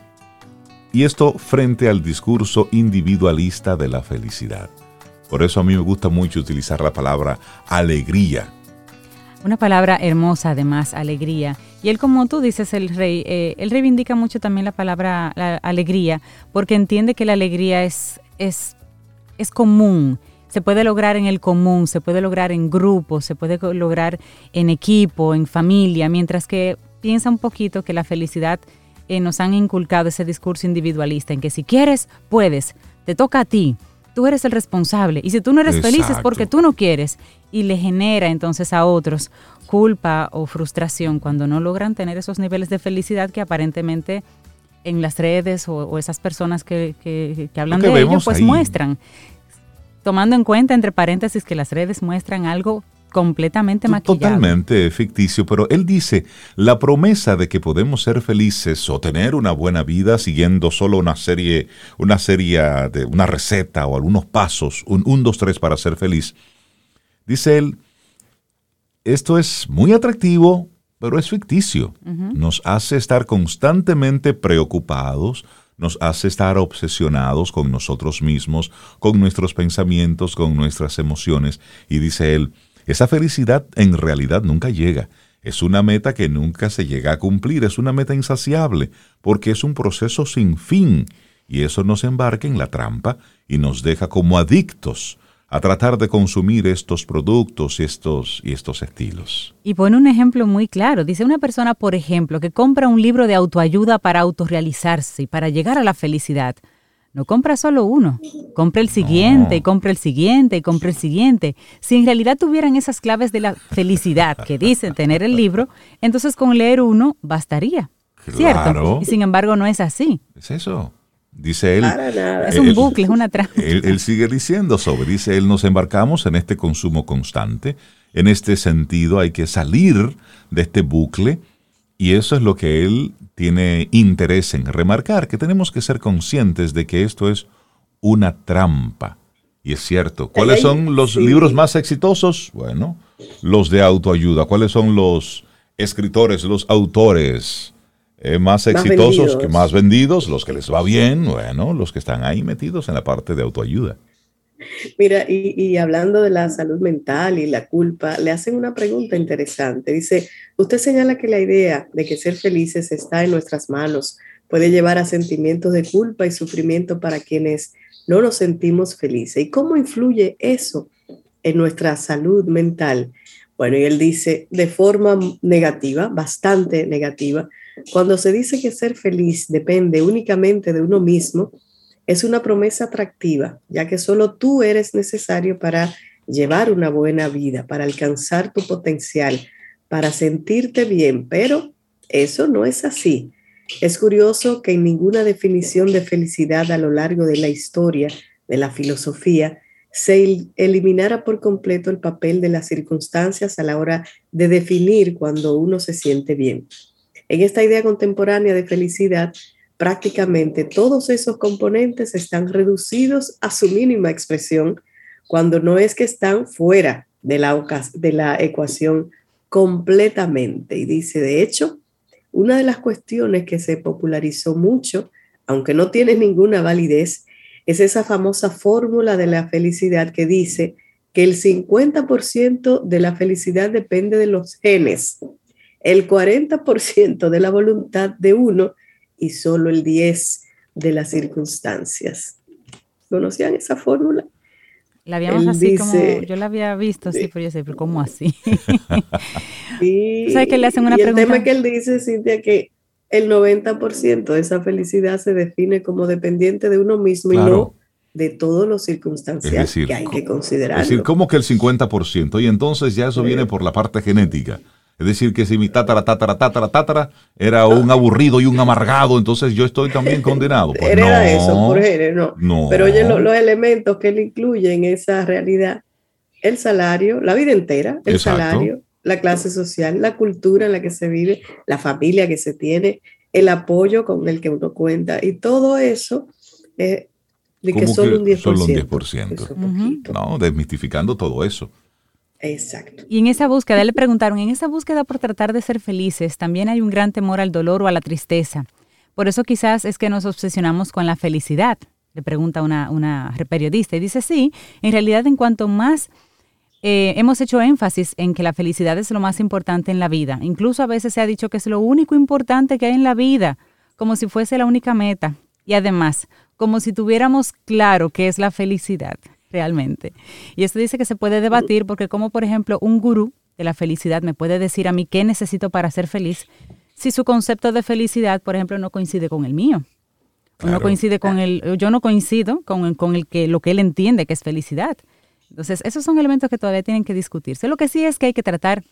Y esto frente al discurso individualista de la felicidad. Por eso a mí me gusta mucho utilizar la palabra alegría.
Una palabra hermosa, además, alegría. Y él, como tú dices, el rey, eh, él reivindica mucho también la palabra la alegría, porque entiende que la alegría es, es, es común. Se puede lograr en el común, se puede lograr en grupo, se puede lograr en equipo, en familia, mientras que piensa un poquito que la felicidad eh, nos han inculcado ese discurso individualista en que si quieres, puedes, te toca a ti, tú eres el responsable. Y si tú no eres feliz es porque tú no quieres. Y le genera entonces a otros culpa o frustración cuando no logran tener esos niveles de felicidad que aparentemente en las redes o, o esas personas que, que- que hablan
que
de ello pues
ahí.
muestran. Tomando en cuenta, entre paréntesis, que las redes muestran algo completamente maquillado.
Totalmente ficticio, pero él dice, la promesa de que podemos ser felices o tener una buena vida siguiendo solo una serie, una serie de una receta o algunos pasos, un 1, 2, 3 para ser feliz, dice él, esto es muy atractivo, pero es ficticio. Nos hace estar constantemente preocupados, nos hace estar obsesionados con nosotros mismos, con nuestros pensamientos, con nuestras emociones. Y dice él, esa felicidad en realidad nunca llega. Es una meta que nunca se llega a cumplir, es una meta insaciable, porque es un proceso sin fin. Y eso nos embarca en la trampa y nos deja como adictos a tratar de consumir estos productos y estos, y estos estilos.
Y pone un ejemplo muy claro. Dice una persona, por ejemplo, que compra un libro de autoayuda para autorrealizarse y para llegar a la felicidad. No compra solo uno, compra el siguiente, y compra el siguiente, y compra el siguiente. Si en realidad tuvieran esas claves de la felicidad que dicen tener el libro, entonces con leer uno bastaría. ¿Cierto? Y sin embargo no es así.
Es eso. Dice él.
Es un bucle, es una trampa.
Él, sigue diciendo sobre, dice él, nos embarcamos en este consumo constante. En este sentido hay que salir de este bucle y eso es lo que él tiene interés en remarcar, que tenemos que ser conscientes de que esto es una trampa. Y es cierto. ¿Cuáles son los libros más exitosos? Bueno, los de autoayuda. ¿Cuáles son los escritores, los autores eh, más exitosos, que más vendidos, los que les va bien, bueno, los que están ahí metidos en la parte de autoayuda.
Mira, y, hablando de la salud mental y la culpa, le hacen una pregunta interesante. Dice, usted señala que la idea de que ser felices está en nuestras manos puede llevar a sentimientos de culpa y sufrimiento para quienes no nos sentimos felices. ¿Y cómo influye eso en nuestra salud mental? Bueno, y él dice de forma negativa, bastante negativa, cuando se dice que ser feliz depende únicamente de uno mismo, es una promesa atractiva, ya que solo tú eres necesario para llevar una buena vida, para alcanzar tu potencial, para sentirte bien, pero eso no es así. Es curioso que en ninguna definición de felicidad a lo largo de la historia de la filosofía se eliminara por completo el papel de las circunstancias a la hora de definir cuando uno se siente bien. En esta idea contemporánea de felicidad, prácticamente todos esos componentes están reducidos a su mínima expresión cuando no es que están fuera de la, de la ecuación completamente. Y dice, de hecho, una de las cuestiones que se popularizó mucho, aunque no tiene ninguna validez, es esa famosa fórmula de la felicidad que dice que el 50% de la felicidad depende de los genes el 40% de la voluntad de uno y solo el 10% de las circunstancias. ¿Conocían esa fórmula?
La habíamos así como, yo la había visto así, pero yo sé, pero ¿cómo así?
¿Sabes que le hacen una y el tema que él dice, Cintia, que el 90% de esa felicidad se define como dependiente de uno mismo y no de todos los circunstancias que hay que considerar.
Es decir, ¿cómo que el 50%? Y entonces ya eso viene por la parte genética. Es decir, que si mi tatara, tatara, tatara, tatara era un aburrido y un amargado, entonces yo estoy también condenado.
Pues Era eso, por género, no. Pero oye, los elementos que él incluye en esa realidad, el salario, la vida entera, el salario, la clase social, la cultura en la que se vive, la familia que se tiene, el apoyo con el que uno cuenta y todo eso eh, de que solo un 10%.
Solo un 10%. No, desmistificando todo eso.
Exacto.
Y en esa búsqueda, le preguntaron, en esa búsqueda por tratar de ser felices, también hay un gran temor al dolor o a la tristeza. Por eso quizás es que nos obsesionamos con la felicidad, le pregunta una, una periodista. Y dice, sí, en realidad en cuanto más eh, hemos hecho énfasis en que la felicidad es lo más importante en la vida. Incluso a veces se ha dicho que es lo único importante que hay en la vida, como si fuese la única meta. Y además, como si tuviéramos claro qué es la felicidad realmente. Y esto dice que se puede debatir porque como por ejemplo un gurú de la felicidad me puede decir a mí qué necesito para ser feliz si su concepto de felicidad, por ejemplo, no coincide con el mío. O no coincide con el, yo no coincido con, con el que lo que él entiende que es felicidad. Entonces, esos son elementos que todavía tienen que discutirse. Lo que sí es que hay que tratar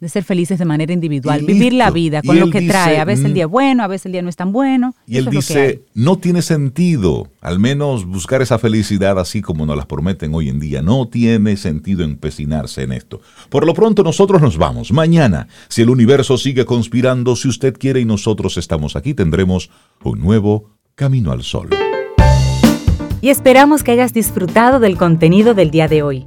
de ser felices de manera individual,
Y
vivir la vida con lo que
dice,
trae. A veces el
mm,
día es bueno, a veces el día no es tan bueno.
Y él dice, no tiene sentido, al menos buscar esa felicidad así como nos las prometen hoy en día. No tiene sentido empecinarse en esto. Por lo pronto nosotros nos vamos. Mañana, si el universo sigue conspirando, si usted quiere y nosotros estamos aquí, tendremos un nuevo Camino al Sol.
Y esperamos que hayas disfrutado del contenido del día de hoy.